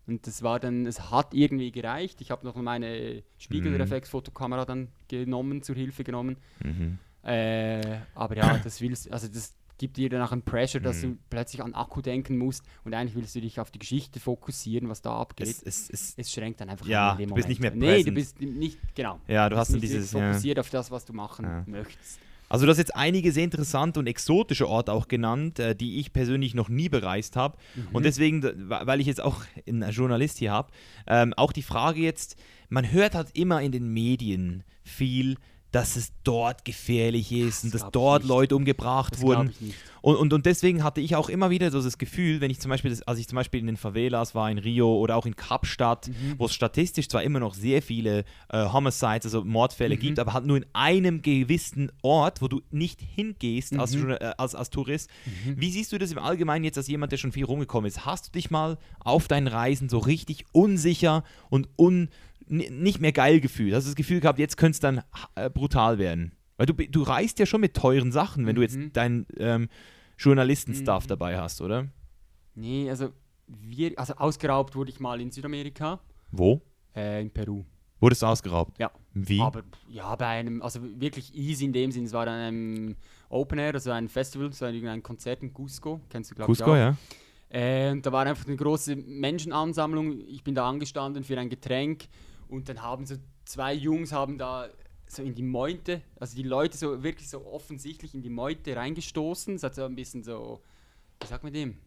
Und das war dann, es hat irgendwie gereicht. Ich habe noch meine Spiegelreflexfotokamera dann genommen, zur Hilfe genommen.
Mhm.
Äh, aber ja, das willst, also das gibt dir dann auch einen Pressure, dass
Mhm.
du plötzlich an Akku denken musst und eigentlich willst du dich auf die Geschichte fokussieren, was da abgeht.
Es, es, es,
Es schränkt dann einfach
Ja, du bist nicht mehr
Nee, du
present.
bist nicht, genau.
ja, du hast
bist
dann
nicht
dieses.
wirklich
Ja.
fokussiert auf das, was du machen
Ja.
möchtest.
Also du hast jetzt einige sehr interessante und exotische Orte auch genannt, äh, die ich persönlich noch nie bereist habe.
Mhm.
Und deswegen, weil ich jetzt auch einen Journalist hier habe, ähm, auch die Frage jetzt, man hört halt immer in den Medien viel, dass es dort gefährlich ist und
Das
dass
glaub ich
dort
nicht.
Leute umgebracht
Das
wurden. Und, und, und deswegen hatte ich auch immer wieder so das Gefühl, wenn ich zum Beispiel, das, als ich zum Beispiel in den Favelas war, in Rio oder auch in Kapstadt,
Mhm.
wo es statistisch zwar immer noch sehr viele äh, Homicides, also Mordfälle
Mhm.
gibt, aber halt nur in einem gewissen Ort, wo du nicht hingehst als,
Mhm.
Journa- äh, als, als Tourist. Wie siehst du das im Allgemeinen jetzt als jemand, der schon viel rumgekommen ist? Hast du dich mal auf deinen Reisen so richtig unsicher und un, nicht mehr geil gefühlt? Hast du das Gefühl gehabt, jetzt könnte es dann äh, brutal werden? Weil du, du reist ja schon mit teuren Sachen, wenn du jetzt
Mhm.
deinen ähm, Journalistenstuff
Mhm.
dabei hast, oder?
Nee, also, wir, also ausgeraubt wurde ich mal in Südamerika,
Wo?
äh, in Peru.
Wurdest du ausgeraubt?
Ja.
Wie?
Aber ja, bei einem, also wirklich easy in dem Sinn, es war an einem Open Air, also ein Festival, so ein, ein Konzert in Cusco, kennst du glaube ich
Cusco,
auch.
ja.
Äh, und da war einfach eine große Menschenansammlung. Ich bin da angestanden für ein Getränk und dann haben so zwei Jungs haben da so in die Meute, also die Leute so wirklich so offensichtlich in die Meute reingestoßen. Es hat so ein bisschen so, wie sagt man dem?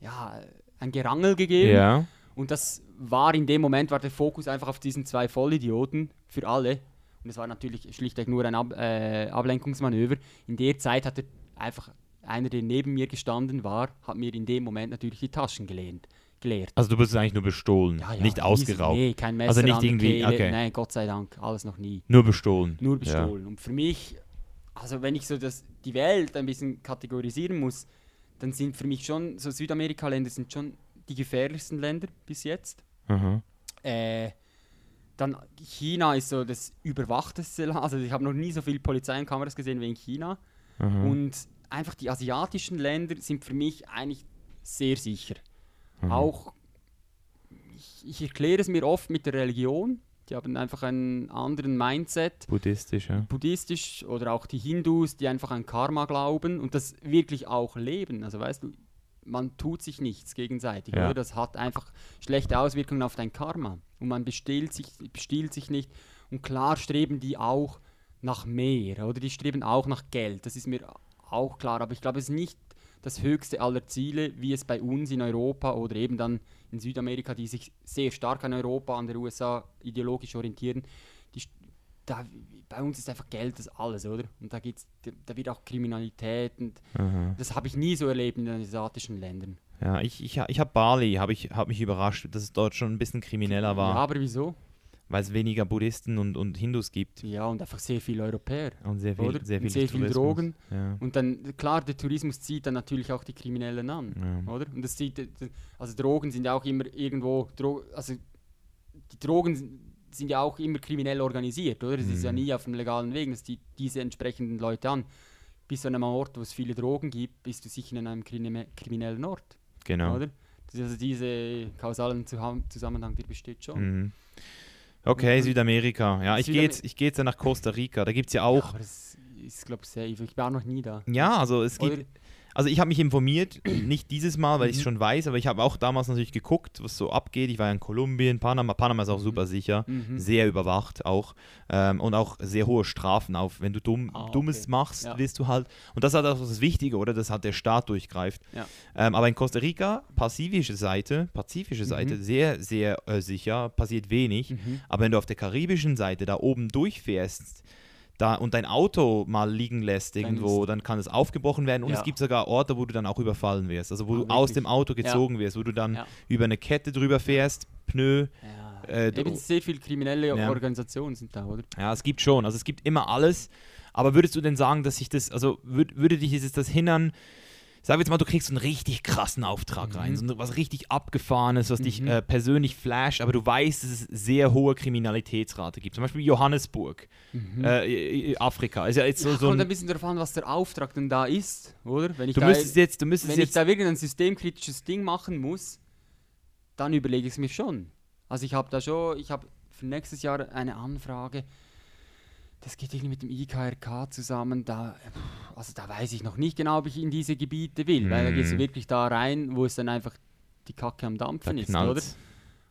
Ja, ein Gerangel gegeben.
Ja.
Und das war in dem Moment, war der Fokus einfach auf diesen zwei Vollidioten für alle. Und es war natürlich schlichtweg nur ein Ab äh, Ablenkungsmanöver. In der Zeit hat er einfach einer, der neben mir gestanden war, hat mir in dem Moment natürlich die Taschen gelehnt, geleert.
Also du bist eigentlich nur bestohlen,
Ja, ja,
nicht ausgeraubt.
Nee, kein Messer
Also nicht irgendwie-
Kehle.
okay.
Nein, Gott sei Dank, alles noch nie.
Nur bestohlen.
Nur
Ja.
bestohlen. Und für mich, also wenn ich so das, die Welt ein bisschen kategorisieren muss, dann sind für mich schon, so Südamerika-Länder sind schon die gefährlichsten Länder bis jetzt.
Mhm.
Äh, dann China ist so das überwachteste Land. Also ich habe noch nie so viele Polizei und Kameras gesehen wie in China.
Mhm.
Und einfach die asiatischen Länder sind für mich eigentlich sehr sicher.
Mhm.
Auch, ich, ich erkläre es mir oft mit der Religion. Die haben einfach einen anderen Mindset
Buddhistisch, ja.
buddhistisch oder auch die Hindus, die einfach an Karma glauben und das wirklich auch leben. Also weißt du, man tut sich nichts gegenseitig.
Ja.
Oder? Das hat einfach schlechte Auswirkungen auf dein Karma. Und man bestiehlt sich, bestiehlt sich nicht. Und klar streben die auch nach mehr. Oder die streben auch nach Geld. Das ist mir auch klar. Aber ich glaube, es ist nicht das höchste aller Ziele, wie es bei uns in Europa oder eben dann in Südamerika, die sich sehr stark an Europa, an der USA ideologisch orientieren. Die, da, bei uns ist einfach Geld das alles, oder? Und da, geht's, da wird auch Kriminalität und
Mhm.
das habe ich nie so erlebt in den asiatischen Ländern.
Ja, ich, ich, ich habe Bali, habe ich hab mich überrascht, dass es dort schon ein bisschen krimineller war.
Ja, aber wieso?
Weil es weniger Buddhisten und, und Hindus gibt.
Ja, und einfach sehr viele Europäer.
Und sehr viel,
Oder?
sehr
Und
viel,
sehr viel. Drogen.
Ja.
Und dann, klar, der Tourismus zieht dann natürlich auch die Kriminellen an.
Ja.
Oder? Und das sieht, also Drogen sind ja auch immer irgendwo, Dro also die Drogen sind- ja auch immer kriminell organisiert, oder? Es ist ja
Mhm.
nie auf dem legalen Weg, das zieht diese entsprechenden Leute an. Bis an einem Ort, wo es viele Drogen gibt, bist du sicher in einem krimi- kriminellen Ort,
Genau.
oder? Also diese kausalen Zusammenhang, der besteht schon.
Mhm. Okay,
Und-
Südamerika. Ja, ich gehe
Südame-
jetzt, ich geh jetzt nach Costa Rica. Da gibt es ja auch.
Ja, aber das ist, glaube ich, safe. Ich war noch nie da.
Ja, also es gibt.
Oder?
Also ich habe mich informiert, *clears throat* nicht dieses Mal, weil ich es
Mhm.
schon weiß, aber ich habe auch damals natürlich geguckt, was so abgeht. Ich war ja in Kolumbien, Panama. Panama ist auch
Mhm.
super sicher.
Mhm.
Sehr überwacht auch. Ähm, und auch sehr hohe Strafen auf. Wenn du dumm,
Ah,
Dummes
okay.
machst,
Ja.
wirst du halt. Und das ist halt auch das Wichtige, oder? Das hat der Staat durchgreift.
Ja.
Ähm, aber in Costa Rica, pazifische Seite, pazifische
Mhm.
Seite, sehr, sehr äh, sicher, passiert wenig.
Mhm.
Aber wenn du auf der karibischen Seite da oben durchfährst da, und dein Auto mal liegen lässt irgendwo, dann kann es aufgebrochen werden und
Ja.
es gibt sogar Orte, wo du dann auch überfallen wirst. Also wo
Ah,
du aus
wirklich?
dem Auto
Ja.
gezogen wirst, wo du dann
Ja.
über eine Kette drüber fährst, Pneu.
Ja.
Äh,
Eben sehr viele kriminelle
Ja.
Organisationen sind da, oder?
Ja, es gibt schon. Also es gibt immer alles. Aber würdest du denn sagen, dass sich das, also würd, würde dich jetzt das hindern, sag jetzt mal, du kriegst so einen richtig krassen Auftrag rein,
Mhm.
so was richtig abgefahrenes, was dich
Mhm.
äh, persönlich flasht, aber du weißt, dass es sehr hohe Kriminalitätsrate gibt. Zum Beispiel Johannesburg, äh, äh, Afrika. Ist ja jetzt so,
Mhm. ja,
so
kommt ein
ein,
bisschen darauf an, was der Auftrag denn da ist, oder? Wenn ich
du
da,
müsstest jetzt, du müsstest
wenn ich
jetzt,
da wirklich ein systemkritisches Ding machen muss, dann überlege ich es mir schon. Also ich habe da schon, ich habe für nächstes Jahr eine Anfrage, das geht irgendwie mit dem IKRK zusammen, da, also da weiß ich noch nicht genau, ob ich in diese Gebiete will, weil da gehst du
Mhm.
wirklich da rein, wo es dann einfach die Kacke am
da
Dampfen ist, oder?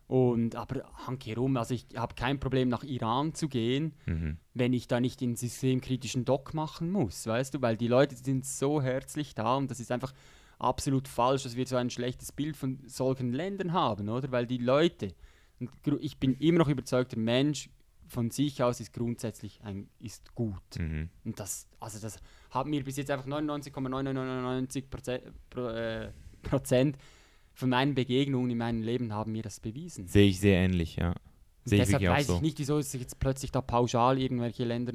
Und aber Hanke rum, also ich habe kein Problem nach Iran zu gehen,
Mhm.
wenn ich da nicht den systemkritischen Doc machen muss, weißt du, weil die Leute sind so herzlich da und das ist einfach absolut falsch, dass wir so ein schlechtes Bild von solchen Ländern haben, oder? Weil die Leute, ich bin immer noch überzeugt, der Mensch von sich aus ist grundsätzlich ein, ist gut.
Mhm.
Und das, also das haben mir bis jetzt einfach 99,999 Prozent, Pro, äh, Prozent von meinen Begegnungen in meinem Leben haben mir das bewiesen.
Sehe ich sehr ähnlich, ja. Sehe ich
Deshalb
auch
weiß
so.
ich nicht, wieso sich jetzt plötzlich da pauschal irgendwelche Länder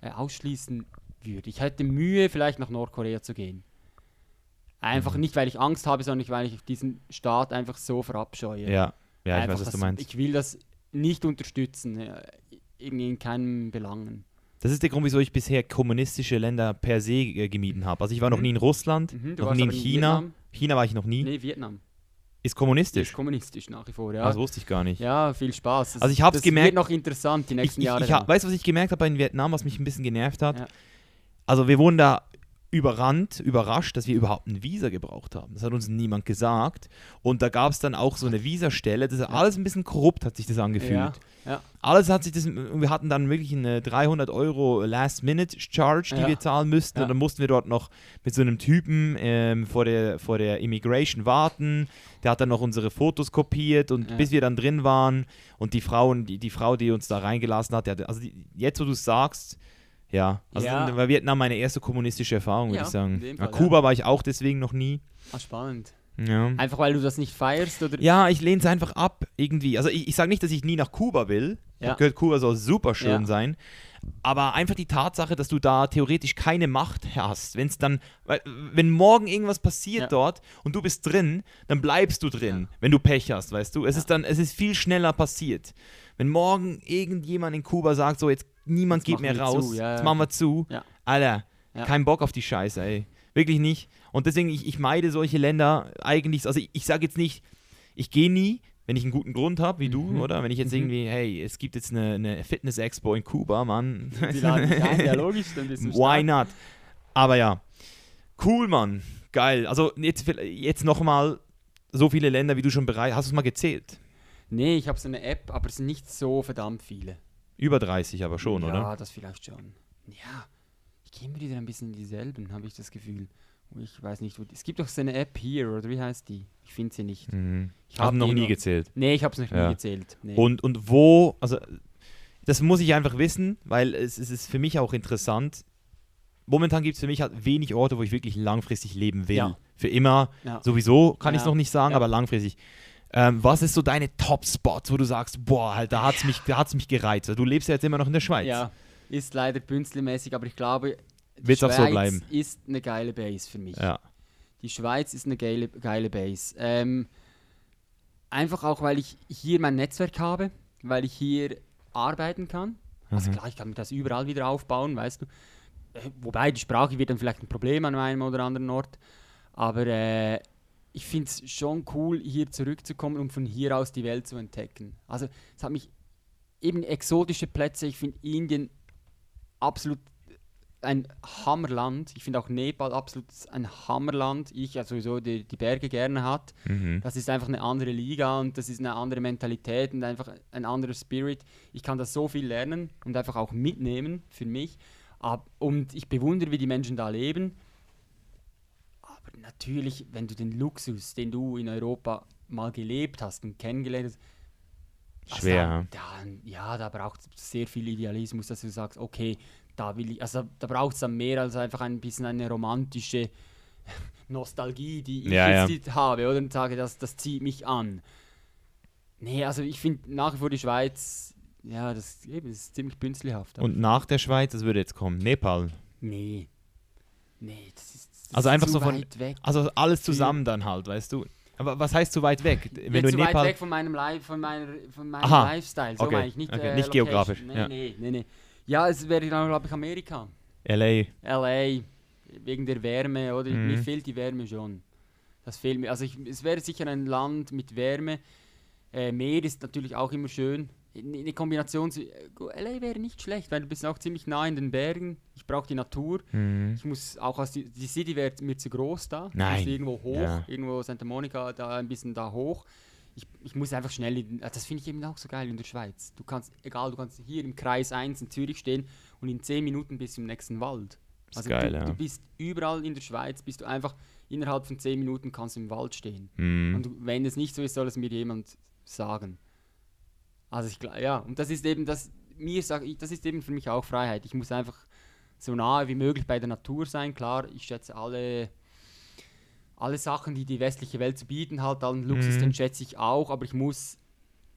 äh, ausschließen würde. Ich hätte Mühe, vielleicht nach Nordkorea zu gehen. Einfach
Mhm.
nicht, weil ich Angst habe, sondern weil ich diesen Staat einfach so verabscheue.
Ja, ja, ich
einfach
weiß, was du meinst.
Ich will das nicht unterstützen, äh, irgendwie in keinem Belangen.
Das ist der Grund, wieso ich bisher kommunistische Länder per se äh, gemieden habe. Also ich war noch
Mhm.
nie in Russland,
Mhm,
noch nie in
aber in
China. China war ich noch nie.
Nee, Vietnam.
Ist kommunistisch.
Ist kommunistisch nach wie vor, ja.
Das wusste ich gar nicht.
ja, viel Spaß. Das,
Also ich hab's
das
gemerkt-
wird noch interessant die
Ich,
nächsten
ich,
Jahre.
ich,
dann.
weißt du, was ich gemerkt habe in Vietnam, was mich ein bisschen genervt hat?
Ja.
Also wir wurden da überrannt, überrascht, dass wir überhaupt ein Visa gebraucht haben. Das hat uns niemand gesagt. Und da gab es dann auch so eine Visastelle. Das ist alles ein bisschen korrupt, hat sich das angefühlt.
ja, ja.
Alles hat sich das, wir hatten dann wirklich eine 300 Euro Last-Minute-Charge, die
Ja.
wir zahlen müssten. Und dann mussten wir dort noch mit so einem Typen ähm, vor, der, vor der Immigration warten. Der hat dann noch unsere Fotos kopiert und bis wir dann drin waren und die Frauen, die, die Frau, die uns da reingelassen hat, hatte, also die, jetzt, wo du es sagst, ja, also
Ja.
dann war Vietnam meine erste kommunistische Erfahrung, würde
Ja,
ich sagen.
dem
Ja,
Fall,
Kuba war ich auch deswegen noch nie.
Ah, spannend.
Ja.
Einfach weil du das nicht feierst oder?
Ja, ich lehne es einfach ab, irgendwie. Also ich, ich sage nicht, dass ich nie nach Kuba will. Ich
Ja.
habe gehört, Kuba soll super schön
Ja.
sein. Aber einfach die Tatsache, dass du da theoretisch keine Macht hast. Wenn es dann, weil, wenn morgen irgendwas passiert
Ja.
dort und du bist drin, dann bleibst du drin, wenn du Pech hast, weißt du. Es
Ja.
ist dann, es ist viel schneller passiert. Wenn morgen irgendjemand in Kuba sagt, so jetzt niemand
Jetzt
geht mehr raus,
zu, ja,
jetzt machen wir zu,
Ja.
Alter, kein Bock auf die Scheiße, ey. Wirklich nicht. Und deswegen, ich, ich meide solche Länder eigentlich, also ich, ich sage jetzt nicht, ich gehe nie, wenn ich einen guten Grund habe, wie du,
Mhm.
oder? Wenn ich jetzt
Mhm.
irgendwie, hey, es gibt jetzt eine, eine Fitness-Expo in Kuba, Mann.
Die laden dich ein, ja logisch, dann bist du
Why
stark.
not? Aber ja, cool, Mann. Geil. Also jetzt, jetzt nochmal so viele Länder, wie du schon bereit hast. du es mal gezählt?
Nee, ich habe so eine App, aber es sind nicht so verdammt viele.
Über 30 aber schon,
ja,
oder?
das vielleicht schon. Ja, ich gehe immer wieder ein bisschen in dieselben, habe ich das Gefühl. Ich weiß nicht, wo die, es gibt doch so eine App hier, oder wie heißt die? Ich finde sie nicht.
Mhm.
Ich
habe
hab
noch nie
noch-
gezählt.
Nee, ich habe es noch
Ja.
nie gezählt. Nee.
Und, und wo, also das muss ich einfach wissen, weil es, es ist für mich auch interessant. Momentan gibt es für mich halt wenig Orte, wo ich wirklich langfristig leben will.
Ja.
Für immer,
ja.
sowieso kann ich es
Ja.
noch nicht sagen,
Ja.
aber langfristig. Ähm, was ist so deine Top-Spots, wo du sagst, boah, halt, da hat es mich, da hat's mich gereizt? Du lebst ja jetzt immer noch in der Schweiz.
Ja, ist leider bünzelmäßig, aber ich glaube, die
Wird's auch so
Schweiz
bleiben.
ist eine geile Base für mich.
Ja.
Die Schweiz ist eine geile, geile Base. Ähm, einfach auch, weil ich hier mein Netzwerk habe, weil ich hier arbeiten kann. Also
Mhm.
klar, ich kann mir das überall wieder aufbauen, weißt du. Äh, Wobei die Sprache wird dann vielleicht ein Problem an einem oder anderen Ort. Aber äh, ich finde es schon cool, hier zurückzukommen und von hier aus die Welt zu entdecken. Also es hat mich eben exotische Plätze. Ich finde Indien absolut ein Hammerland. Ich finde auch Nepal absolut ein Hammerland. Ich ja sowieso die, die Berge gerne hat.
Mhm.
Das ist einfach eine andere Liga und das ist eine andere Mentalität und einfach ein anderer Spirit. Ich kann da so viel lernen und einfach auch mitnehmen für mich. Und ich bewundere, wie die Menschen da leben. Aber natürlich, wenn du den Luxus, den du in Europa mal gelebt hast und kennengelernt hast, also
Schwer.
Da, da, ja, da braucht es sehr viel Idealismus, dass du sagst, okay, da will ich, also da braucht es dann mehr als einfach ein bisschen eine romantische *laughs* Nostalgie, die ich
Ja,
jetzt nicht habe, oder? Und sage, das, das zieht mich an. Nee, also ich finde nach wie vor die Schweiz, ja, das, eben, das ist ziemlich bünzlihaft. aber-
Und nach der Schweiz, das würde jetzt kommen, Nepal.
nee. Nee, das ist,
Also einfach so von-
weit.
Also alles zusammen dann halt, weißt du. Aber was heißt zu weit weg? Wenn
Jetzt
du
zu weit
Nepal.
weg von meinem, Li von meiner, von meinem
Aha,
Lifestyle, so
okay,
meine ich nicht.
okay,
äh,
nicht geografisch,
Nee,
ja.
nee, nee, nee. Ja, es wäre dann, glaube ich, Amerika.
LA.
LA, wegen der Wärme, oder?
Mhm.
Mir fehlt die Wärme schon. Das fehlt mir. Also ich, es wäre sicher ein Land mit Wärme. Äh, Meer ist natürlich auch immer schön. Eine Kombination äh, LA wäre nicht schlecht, weil du bist auch ziemlich nah in den Bergen. Ich brauche die Natur.
Mhm.
Ich muss auch aus die, die City wäre mir zu groß da. Ich
Nein.
muss irgendwo hoch,
Ja.
irgendwo Santa Monica, da ein bisschen da hoch. Ich, ich muss einfach schnell, in, das finde ich eben auch so geil in der Schweiz. Du kannst, egal, du kannst hier im Kreis 1 in Zürich stehen und in 10 Minuten bist du im nächsten Wald.
Das ist geil,
du,
ja.
du bist überall in der Schweiz, bist du einfach innerhalb von 10 Minuten kannst du im Wald stehen.
Mhm.
Und wenn es nicht so ist, soll es mir jemand sagen. Also ich glaube, ja, und das ist eben das, mir sag ich, das ist eben für mich auch Freiheit. Ich muss einfach so nahe wie möglich bei der Natur sein. Klar, ich schätze alle, alle Sachen, die die westliche Welt zu bieten hat, allen Luxus,
Mhm.
den schätze ich auch, aber ich muss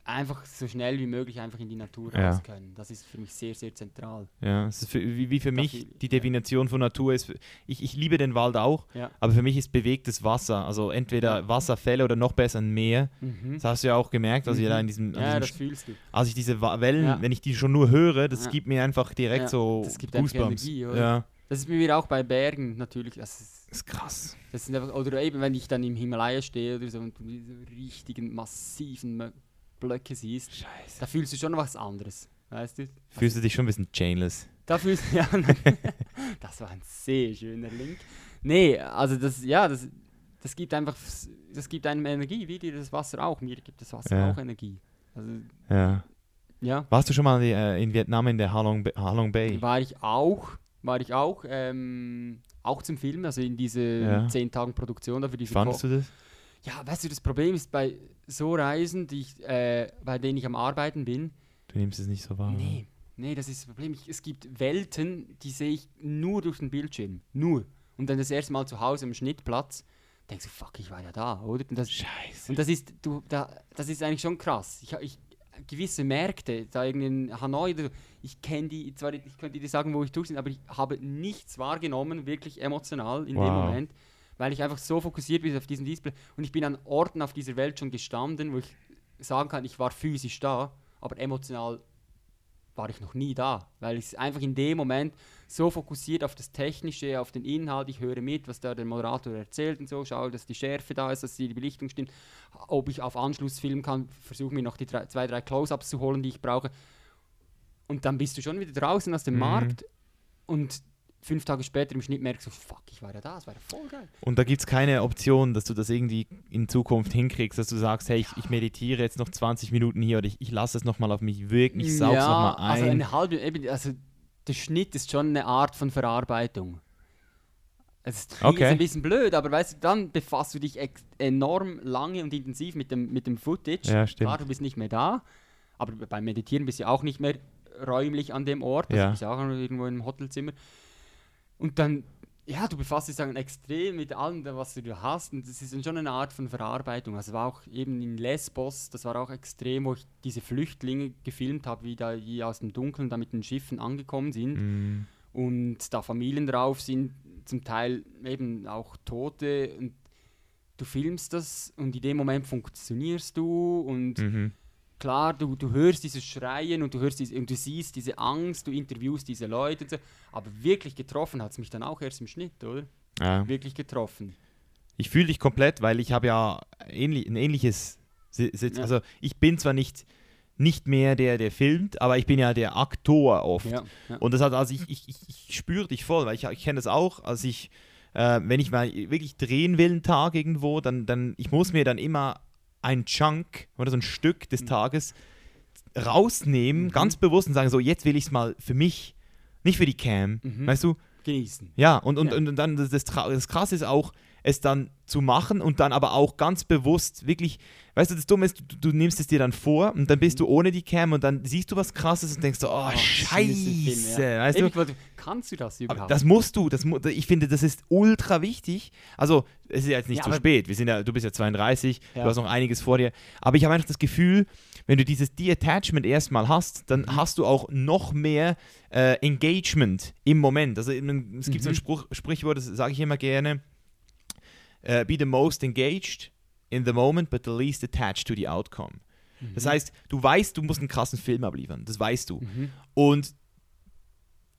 einfach so schnell wie möglich einfach in die Natur
Ja.
raus können. Das ist für mich sehr, sehr zentral.
Ja, es ist für, wie, wie für mich die Definition von Natur ist, ich, ich liebe den Wald auch,
Ja.
aber für mich ist bewegtes Wasser, also entweder Wasserfälle oder noch besser ein Meer.
Mhm.
Das hast du ja auch gemerkt, also
Mhm.
da in diesem,
Ja, das
diesem
fühlst du.
als ich diese Wellen,
Ja.
wenn ich die schon nur höre, das gibt mir einfach direkt so
das gibt
Goosebumps.
Energie, oder?
ja,
Das ist mir auch bei Bergen natürlich. Das ist,
ist krass.
Das sind einfach, oder eben, wenn ich dann im Himalaya stehe oder so und du diese richtigen, massiven Blöcke siehst,
Scheiße.
da fühlst du schon was anderes. Weißt du?
Fühlst du dich schon ein bisschen chainless?
Da fühlst du, *laughs* ja, das war ein sehr schöner Link. Nee, also das, ja, das, das gibt einfach, das gibt einem Energie, wie dir das Wasser auch. Mir gibt das Wasser
Ja.
auch Energie. Also,
Ja.
ja,
Warst du schon mal äh, in Vietnam in der Halong, Halong Bay?
war ich auch, war ich auch, ähm, auch zum Filmen, also in diese
Ja.
zehn Tagen Produktion da für
Wie
diese
fandest du das?
Ja, weißt du, das Problem ist bei so Reisen, die ich, äh, bei denen ich am Arbeiten bin,
Du nimmst es nicht so wahr.
nee, nee, das ist das Problem. Ich, es gibt Welten, die sehe ich nur durch den Bildschirm. Nur. Und dann das erste Mal zu Hause am Schnittplatz, denkst du, fuck, ich war ja da, oder? Und das,
Scheiße.
und das ist, du, da, das ist eigentlich schon krass. Ich, ich, gewisse Märkte, da irgendwie in Hanoi, oder so, ich kenne die, zwar ich könnte dir sagen, wo ich durch bin, aber ich habe nichts wahrgenommen, wirklich emotional in dem
Wow.
Moment, weil ich einfach so fokussiert bin auf diesen Display und ich bin an Orten auf dieser Welt schon gestanden, wo ich sagen kann, ich war physisch da, aber emotional war ich noch nie da, weil ich einfach in dem Moment so fokussiert auf das Technische, auf den Inhalt, ich höre mit, was da der Moderator erzählt und so, schaue, dass die Schärfe da ist, dass die Belichtung stimmt, ob ich auf Anschluss filmen kann, versuche mir noch die drei, zwei, drei Close-Ups zu holen, die ich brauche. Und dann bist du schon wieder draußen aus dem
Mhm.
Markt und fünf Tage später im Schnitt merkst du, fuck, ich war ja da, das war ja voll geil.
Und da gibt es keine Option, dass du das irgendwie in Zukunft hinkriegst, dass du sagst, hey, ich, ich meditiere jetzt noch 20 Minuten hier oder ich, ich lasse es nochmal auf mich wirken, ich saug's
ja,
nochmal
Also
ein.
eine halbe, eben, also der Schnitt ist schon eine Art von Verarbeitung. Es ist,
Okay.
ein bisschen blöd, aber weißt du, dann befasst du dich enorm lange und intensiv mit dem, mit dem Footage.
ja, stimmt.
Klar, du bist nicht mehr da, aber beim Meditieren bist du ja auch nicht mehr räumlich an dem Ort. Also
Ja.
Du bist auch irgendwo im Hotelzimmer. Und dann ja, du befasst dich dann extrem mit allem, was du hast. Und das ist dann schon eine Art von Verarbeitung. Also war auch eben in Lesbos, das war auch extrem, wo ich diese Flüchtlinge gefilmt habe, wie da die aus dem Dunkeln da mit den Schiffen angekommen sind.
Mhm.
Und da Familien drauf sind, zum Teil eben auch Tote. Und du filmst das und in dem Moment funktionierst du und
Mhm.
Klar, du, du hörst dieses Schreien und du hörst diese, und du siehst diese Angst, du interviewst diese Leute und so. Aber wirklich getroffen hat es mich dann auch erst im Schnitt, oder?
Ja.
Wirklich getroffen.
Ich fühle dich komplett, weil ich habe ja ähnlich, ein ähnliches.
Ja.
Also ich bin zwar nicht, nicht mehr der, der filmt, aber ich bin ja der Aktor oft.
Ja, ja.
Und das hat, also ich, ich, ich, ich spüre dich voll, weil ich, ich kenne das auch, als ich, äh, wenn ich mal wirklich drehen will einen Tag irgendwo, dann, dann, ich muss mir dann immer ein Chunk oder so ein Stück des
Mhm.
Tages rausnehmen,
Mhm.
ganz bewusst und sagen, so jetzt will ich es mal für mich, nicht für die Cam,
Mhm.
weißt du?
Genießen.
Ja, und, und,
Ja.
und dann das, das, das Krasse ist auch, es dann zu machen und dann aber auch ganz bewusst wirklich, weißt du, das Dumme ist, du, du nimmst es dir dann vor und dann bist du ohne die Cam und dann siehst du was Krasses und denkst so, oh,
Mhm. Oh, diesen Film,
scheiße,
ja.
weißt
Eben,
du?
kannst du das
Aber
überhaupt?
das musst du, das ich finde, das ist ultra wichtig. Also, es ist ja jetzt nicht
Ja,
zu
aber-
spät. Wir sind ja, du bist ja 32,
Ja.
du hast noch einiges vor dir. Aber ich habe einfach das Gefühl, wenn du dieses De-Attachment erstmal hast, dann
Mhm.
hast du auch noch mehr äh, Engagement im Moment. Also es gibt so ein
Mhm.
Spruch, Sprichwort, das sage ich immer gerne. Äh, be the most engaged in the moment, but the least attached to the outcome. Das heißt, du weißt, du musst einen krassen Film abliefern. Das weißt du.
Mhm.
Und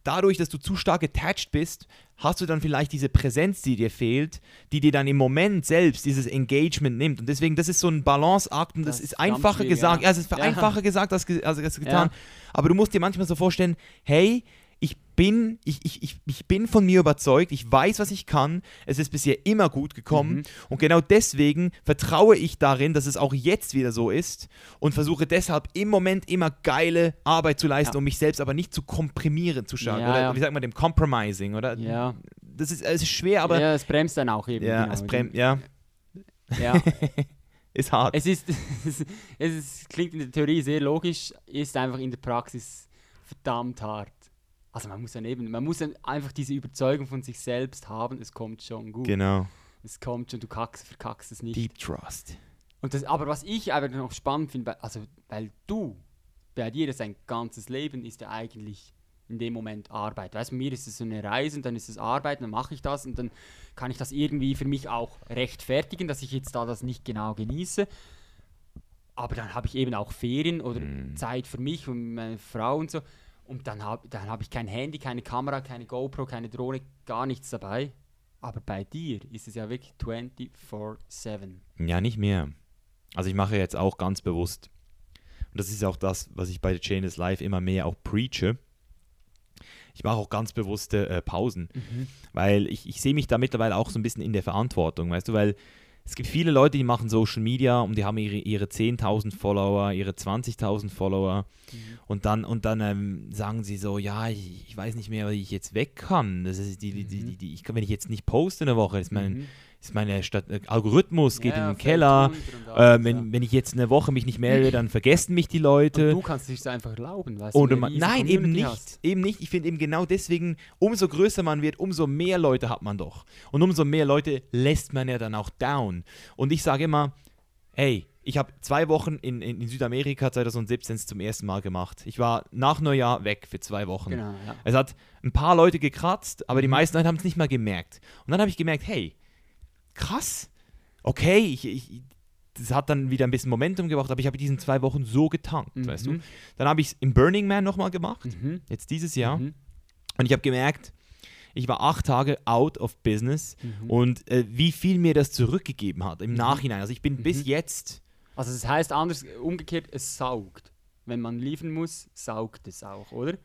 dadurch, dass du zu stark attached bist, hast du dann vielleicht diese Präsenz, die dir fehlt, die dir dann im Moment selbst dieses Engagement nimmt. Und deswegen, das ist so ein Balanceakt und das,
Das
ist einfacher gesagt.
ja.
Ja, es ist
Ja.
einfacher gesagt als, ge als, als *laughs* getan.
Ja.
Aber du musst dir manchmal so vorstellen, hey, bin, ich, ich, ich, ich bin von mir überzeugt, ich weiß, was ich kann, es ist bisher immer gut gekommen
Mhm.
und genau deswegen vertraue ich darin, dass es auch jetzt wieder so ist und versuche deshalb im Moment immer geile Arbeit zu leisten,
Ja.
um mich selbst aber nicht zu komprimieren zu stark.
Ja,
oder
ja.
wie sagt man dem, compromising, oder?
Ja.
Das ist, es ist schwer, aber ja,
ja, es bremst dann auch eben. genau.
es bremst, ja,
Ja, *laughs*
ist hart.
es ist, *laughs* es, ist, klingt in der Theorie sehr logisch, ist einfach in der Praxis verdammt hart. Also man muss dann eben, man muss dann einfach diese Überzeugung von sich selbst haben, es kommt schon gut.
genau.
Es kommt schon, du kackst, verkackst es nicht.
Deep Trust.
Und das, aber was ich aber noch spannend finde, weil- also weil du, bei dir ist ein ganzes Leben ist ja eigentlich in dem Moment Arbeit. Weißt du, mir ist es so eine Reise und dann ist es Arbeit, dann mache ich das und dann kann ich das irgendwie für mich auch rechtfertigen, dass ich jetzt da das nicht genau genieße. Aber dann habe ich eben auch Ferien oder
Mhm.
Zeit für mich und meine Frau und so. Und dann habe dann hab ich kein Handy, keine Kamera, keine GoPro, keine Drohne, gar nichts dabei. Aber bei dir ist es ja wirklich 24-7.
Ja, nicht mehr. Also ich mache jetzt auch ganz bewusst, und das ist auch das, was ich bei The Chain is Life immer mehr auch preache, ich mache auch ganz bewusste äh, Pausen, weil ich, ich sehe mich da mittlerweile auch so ein bisschen in der Verantwortung, weißt du, weil es gibt viele Leute, die machen Social Media und die haben ihre, ihre 10.000 Follower, ihre 20.000 Follower und dann, und dann ähm, sagen sie so, ja, ich, ich weiß nicht mehr, wie ich jetzt weg kann. Das ist die, die, die, die, die, ich kann, wenn ich jetzt nicht poste eine Woche, ist mein,
Mhm.
Ist meine Stadt, äh, Algorithmus geht
Ja,
in den Keller.
und
Äh,
alles,
wenn,
ja.
wenn ich jetzt eine Woche mich nicht melde, dann vergessen mich die
Und
Leute.
du kannst es dir einfach erlauben, weißt du,
nein, eben nicht.
hast.
Eben nicht. Ich finde eben genau deswegen, umso größer man wird, umso mehr Leute hat man doch. Und umso mehr Leute lässt man ja dann auch down. Und ich sage immer, ey, ich habe zwei Wochen in, in, in Südamerika 2017 zum ersten Mal gemacht. Ich war nach Neujahr weg für zwei Wochen.
Genau, ja.
Es hat ein paar Leute gekratzt, aber die
Mhm.
meisten Leute haben es nicht mal gemerkt. Und dann habe ich gemerkt, hey, krass, okay, ich, ich, das hat dann wieder ein bisschen Momentum gebracht, aber ich habe diesen zwei Wochen so getankt,
Mhm.
weißt du. Dann habe ich es im Burning Man nochmal gemacht,
Mhm.
jetzt dieses Jahr.
Mhm.
Und ich habe gemerkt, ich war acht Tage out of business
Mhm.
und äh, wie viel mir das zurückgegeben hat im
Mhm.
Nachhinein. Also ich bin bis
Mhm.
jetzt,
Also das heißt anders, umgekehrt, es saugt. Wenn man liefern muss, saugt es auch, oder?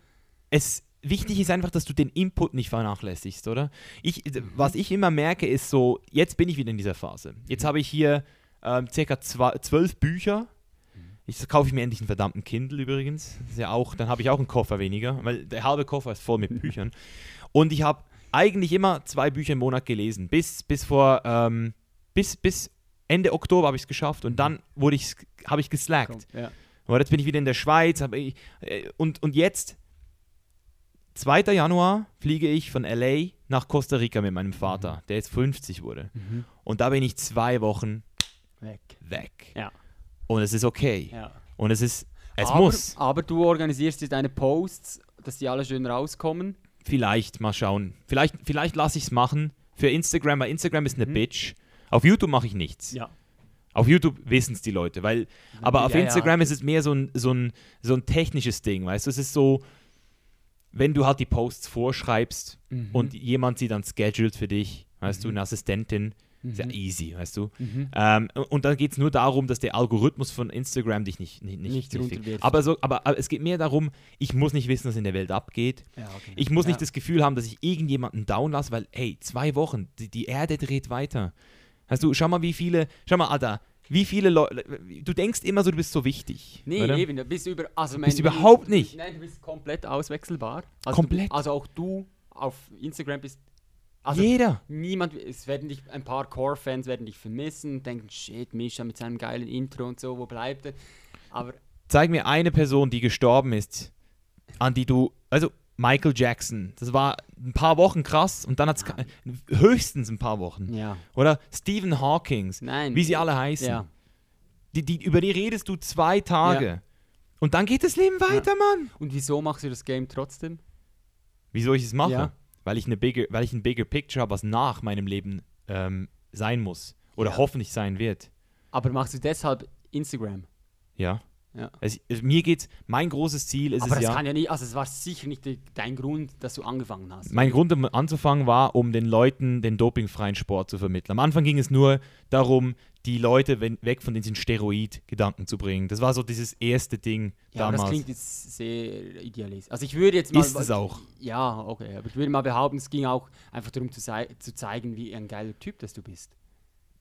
es wichtig ist einfach, dass du den Input nicht vernachlässigst, oder? Ich,
Mhm.
was ich immer merke, ist so, jetzt bin ich wieder in dieser Phase. Jetzt habe ich hier ähm, circa zwölf Bücher.
Mhm.
Ich kaufe ich mir endlich einen verdammten Kindle übrigens. Das ist ja auch, dann habe ich auch einen Koffer weniger, weil der halbe Koffer ist voll mit *laughs* Büchern. Und ich habe eigentlich immer zwei Bücher im Monat gelesen. Bis, bis vor, ähm, bis, bis Ende Oktober habe ich es geschafft und dann wurde ich, habe ich geslackt.
Komm, ja.
Aber jetzt bin ich wieder in der Schweiz ich, äh, und, und jetzt 2. Januar fliege ich von LA nach Costa Rica mit meinem Vater, der jetzt 50 wurde. Und da bin ich zwei Wochen
Weg.
weg.
Ja.
Und es ist okay.
ja.
Und es ist, es
aber,
muss.
Aber du organisierst dir deine Posts, dass die alle schön rauskommen.
Vielleicht, mal schauen. Vielleicht, vielleicht lasse ich es machen für Instagram, weil Instagram ist eine
Mhm.
Bitch. Auf YouTube mache ich nichts.
Ja.
Auf YouTube wissen es die Leute, weil, aber auf
Ja, ja.
Instagram ist es mehr so ein, so, ein, so ein technisches Ding, weißt du? Es ist so, wenn du halt die Posts vorschreibst
Mhm.
und jemand sie dann scheduled für dich, weißt du, eine Assistentin, ist ja
Mhm.
easy, weißt du?
Mhm.
Ähm, und dann geht es nur darum, dass der Algorithmus von Instagram dich nicht, nicht, nicht,
Nicht
aber, so, aber, aber es geht mehr darum, ich muss nicht wissen, was in der Welt abgeht.
Ja, okay.
Ich muss
ja.
nicht das Gefühl haben, dass ich irgendjemanden down lasse, weil, hey, zwei Wochen, die, die Erde dreht weiter. Hast du, schau mal, wie viele, schau mal, Alter, wie viele Leute, du denkst immer so, du bist so wichtig.
Nee,
oder?
eben, du bist über, also
Bist
mein-
überhaupt nicht.
Nein, du bist komplett auswechselbar. Also
Komplett.
Du, also auch du auf Instagram bist. Also
Jeder.
niemand, es werden dich, ein paar Core-Fans werden dich vermissen, denken, shit, Misha mit seinem geilen Intro und so, wo bleibt er? Aber
Zeig mir eine Person, die gestorben ist, an die du, also Michael Jackson, das war ein paar Wochen krass und dann hat es höchstens ein paar Wochen.
ja,
Oder Stephen Hawkings,
nein.
wie sie alle heißen.
Ja,
Die, die, über die redest du zwei Tage. Und dann geht das Leben weiter, Mann.
und wieso machst du das Game trotzdem?
Wie soll ich es machen?
Ja.
Weil, ich eine bigger, weil ich ein bigger Picture habe, was nach meinem Leben ähm, sein muss. Oder
Ja.
hoffentlich sein wird.
Aber machst du deshalb Instagram?
Ja.
Ja.
Es, mir geht's, mein großes Ziel ist
Aber
es
das
ja.
kann ja nicht, also es war sicher nicht de- dein Grund, dass du angefangen hast.
Mein Grund, um anzufangen, war, um den Leuten den dopingfreien Sport zu vermitteln. Am Anfang ging es nur darum, die Leute wenn, weg von diesen Steroid-Gedanken zu bringen. Das war so dieses erste Ding
Ja,
damals.
das klingt jetzt sehr idealistisch. Also ich würde jetzt mal...
Ist es auch.
Ja, okay. Aber ich würde mal behaupten, es ging auch einfach darum zu, zu zeigen, wie ein geiler Typ das du bist.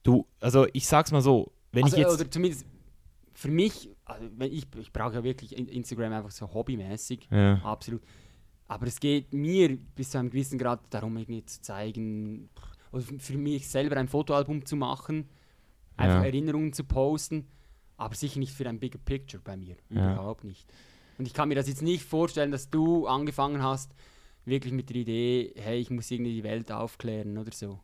du, also ich sag's mal so, wenn
also,
ich jetzt.
Oder zumindest für mich, also wenn ich, ich brauche ja wirklich In- Instagram einfach so hobbymäßig,
ja.
absolut. Aber es geht mir bis zu einem gewissen Grad darum, irgendwie zu zeigen, oder für mich selber ein Fotoalbum zu machen, einfach
Ja.
Erinnerungen zu posten, aber sicher nicht für ein bigger Picture bei mir.
Ja.
Überhaupt nicht. Und ich kann mir das jetzt nicht vorstellen, dass du angefangen hast, wirklich mit der Idee, hey, ich muss irgendwie die Welt aufklären oder so.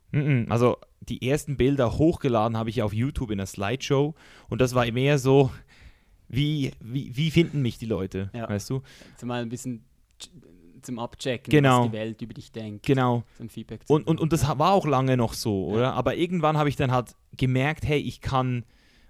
Also die ersten Bilder hochgeladen habe ich auf YouTube in einer Slideshow und das war mehr so, wie, wie, wie finden mich die Leute,
Ja.
weißt du?
Zumal ein bisschen ch- zum Abchecken,
Genau.
was die Welt über dich denkt.
Genau.
Ein Feedback zu
Und, und, und das war auch lange noch so,
Ja.
oder? Aber irgendwann habe ich dann halt gemerkt, hey, ich kann,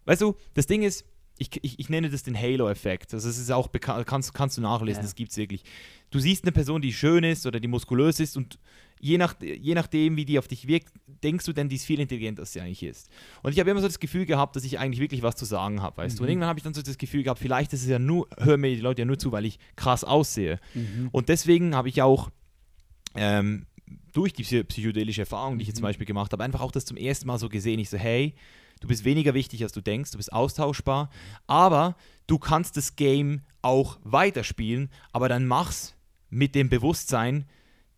weißt du, das Ding ist, ich, ich, ich nenne das den Halo-Effekt. Also es ist auch bekannt, kannst, kannst du nachlesen,
Ja.
das gibt es wirklich. Du siehst eine Person, die schön ist oder die muskulös ist und je, nach, je nachdem, wie die auf dich wirkt, denkst du dann, die ist viel intelligenter, als sie eigentlich ist. Und ich habe immer so das Gefühl gehabt, dass ich eigentlich wirklich was zu sagen habe, weißt du. Und
Mhm.
irgendwann habe ich dann so das Gefühl gehabt, vielleicht ist es ja nur, hören mir die Leute ja nur zu, weil ich krass aussehe.
Mhm.
Und deswegen habe ich auch ähm, durch die psy- psychedelische Erfahrung, die ich jetzt zum
Mhm.
Beispiel gemacht habe, einfach auch das zum ersten Mal so gesehen. Ich so, hey, du bist weniger wichtig, als du denkst, du bist austauschbar, aber du kannst das Game auch weiterspielen, aber dann mach's mit dem Bewusstsein,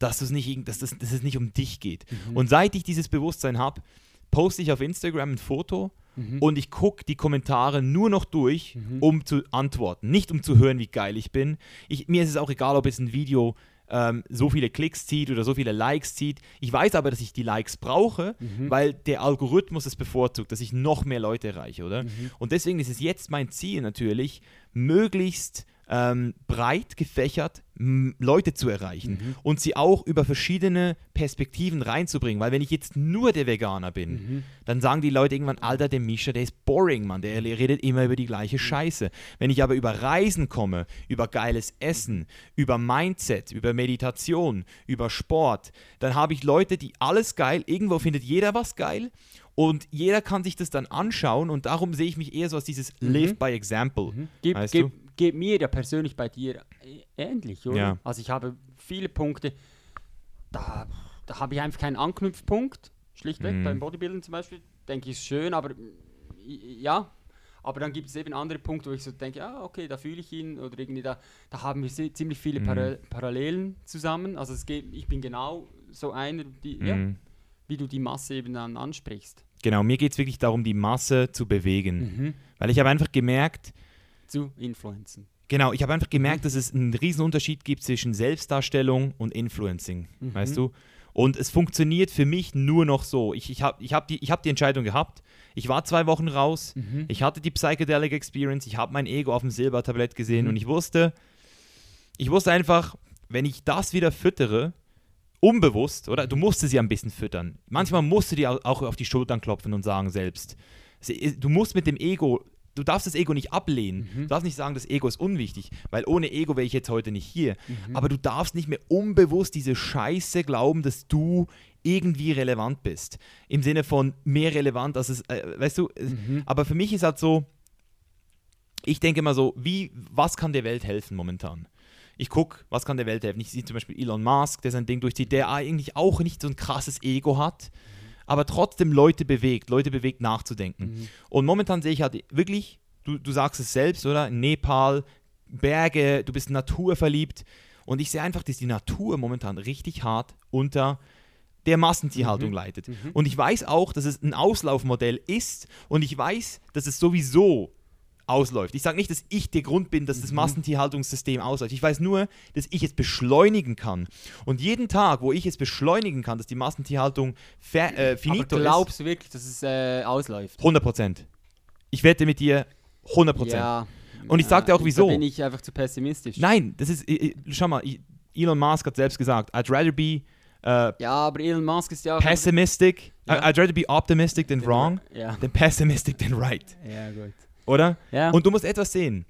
dass, du's nicht, dass, das, dass es nicht um dich geht.
Mhm.
Und seit ich dieses Bewusstsein habe, poste ich auf Instagram ein Foto
Mhm.
und ich gucke die Kommentare nur noch durch,
Mhm.
um zu antworten. Nicht um zu hören, wie geil ich bin. Ich, mir ist es auch egal, ob jetzt ein Video ähm, so viele Klicks zieht oder so viele Likes zieht. Ich weiß aber, dass ich die Likes brauche,
Mhm.
weil der Algorithmus es bevorzugt, dass ich noch mehr Leute erreiche, oder?
Mhm.
Und deswegen ist es jetzt mein Ziel natürlich, möglichst ähm, breit gefächert Leute zu erreichen
Mhm.
und sie auch über verschiedene Perspektiven reinzubringen. Weil wenn ich jetzt nur der Veganer bin,
Mhm.
dann sagen die Leute irgendwann, Alter, der Mischa, der ist boring, Mann, der redet immer über die gleiche Scheiße. Wenn ich aber über Reisen komme, über geiles Essen, über Mindset, über Meditation, über Sport, dann habe ich Leute, die alles geil, irgendwo findet jeder was geil und jeder kann sich das dann anschauen und darum sehe ich mich eher so als dieses
Mhm.
Live by Example.
Mhm. Geht,
Weißt
geht,
du?
Geht mir ja persönlich bei dir ähnlich, oder?
Ja.
Also ich habe viele Punkte, da, da habe ich einfach keinen Anknüpfpunkt, schlichtweg.
Mhm.
Beim Bodybuilding zum Beispiel, denke ich, ist schön, aber ja. Aber dann gibt es eben andere Punkte, wo ich so denke, ah, okay, da fühle ich ihn oder irgendwie da, da haben wir ziemlich viele
Mhm.
Para Parallelen zusammen. Also es geht, ich bin genau so einer, die, ja,
Mhm.
wie du die Masse eben dann ansprichst.
Genau, mir geht es wirklich darum, die Masse zu bewegen.
Mhm.
Weil ich habe einfach gemerkt,
Zu influenzen.
Genau, ich habe einfach gemerkt,
Mhm.
dass es einen riesen Unterschied gibt zwischen Selbstdarstellung und Influencing,
Mhm.
weißt du? Und es funktioniert für mich nur noch so. Ich, ich habe ich hab die, ich hab die Entscheidung gehabt. Ich war zwei Wochen raus.
Mhm.
Ich hatte die Psychedelic Experience. Ich habe mein Ego auf dem Silbertablett gesehen
Mhm.
und ich wusste, ich wusste einfach, wenn ich das wieder füttere, unbewusst, oder? Du musst ja ein bisschen füttern. Manchmal musst du dir au- auch auf die Schultern klopfen und sagen selbst, sie- du musst mit dem Ego, du darfst das Ego nicht ablehnen.
Mhm.
Du darfst nicht sagen, das Ego ist unwichtig, weil ohne Ego wäre ich jetzt heute nicht hier.
Mhm.
Aber du darfst nicht mehr unbewusst diese Scheiße glauben, dass du irgendwie relevant bist. Im Sinne von mehr relevant, als es, äh, weißt du,
Mhm.
aber für mich ist halt so, ich denke immer so, wie, was kann der Welt helfen momentan? Ich gucke, was kann der Welt helfen? Ich sehe zum Beispiel Elon Musk, der sein Ding durchzieht, der eigentlich auch nicht so ein krasses Ego hat, aber trotzdem Leute bewegt, Leute bewegt nachzudenken.
Mhm.
Und momentan sehe ich halt wirklich, du, du sagst es selbst, oder? Nepal, Berge, du bist naturverliebt. Und ich sehe einfach, dass die Natur momentan richtig hart unter der Massentierhaltung
Mhm.
leidet.
Mhm.
Und ich weiß auch, dass es ein Auslaufmodell ist und ich weiß, dass es sowieso ausläuft. Ich sage nicht, dass ich der Grund bin, dass das
Mhm.
Massentierhaltungssystem ausläuft. Ich weiß nur, dass ich es beschleunigen kann. Und jeden Tag, wo ich es beschleunigen kann, dass die Massentierhaltung fer, äh,
Aber
finito ist,
glaubst du wirklich, dass es äh, ausläuft?
100 Prozent. Ich wette mit dir 100 Prozent.
Ja.
Und ich sag dir auch,
da
wieso.
bin ich einfach zu pessimistisch.
Nein, das ist, äh, äh, schau mal, I- Elon Musk hat selbst gesagt, I'd rather be äh,
Ja, aber Elon Musk ist ja auch...
pessimistic,
Ja.
I'd rather be optimistic than wrong,
Ja.
than pessimistic than right.
Ja, gut.
Oder?
Ja.
Und du musst etwas sehen.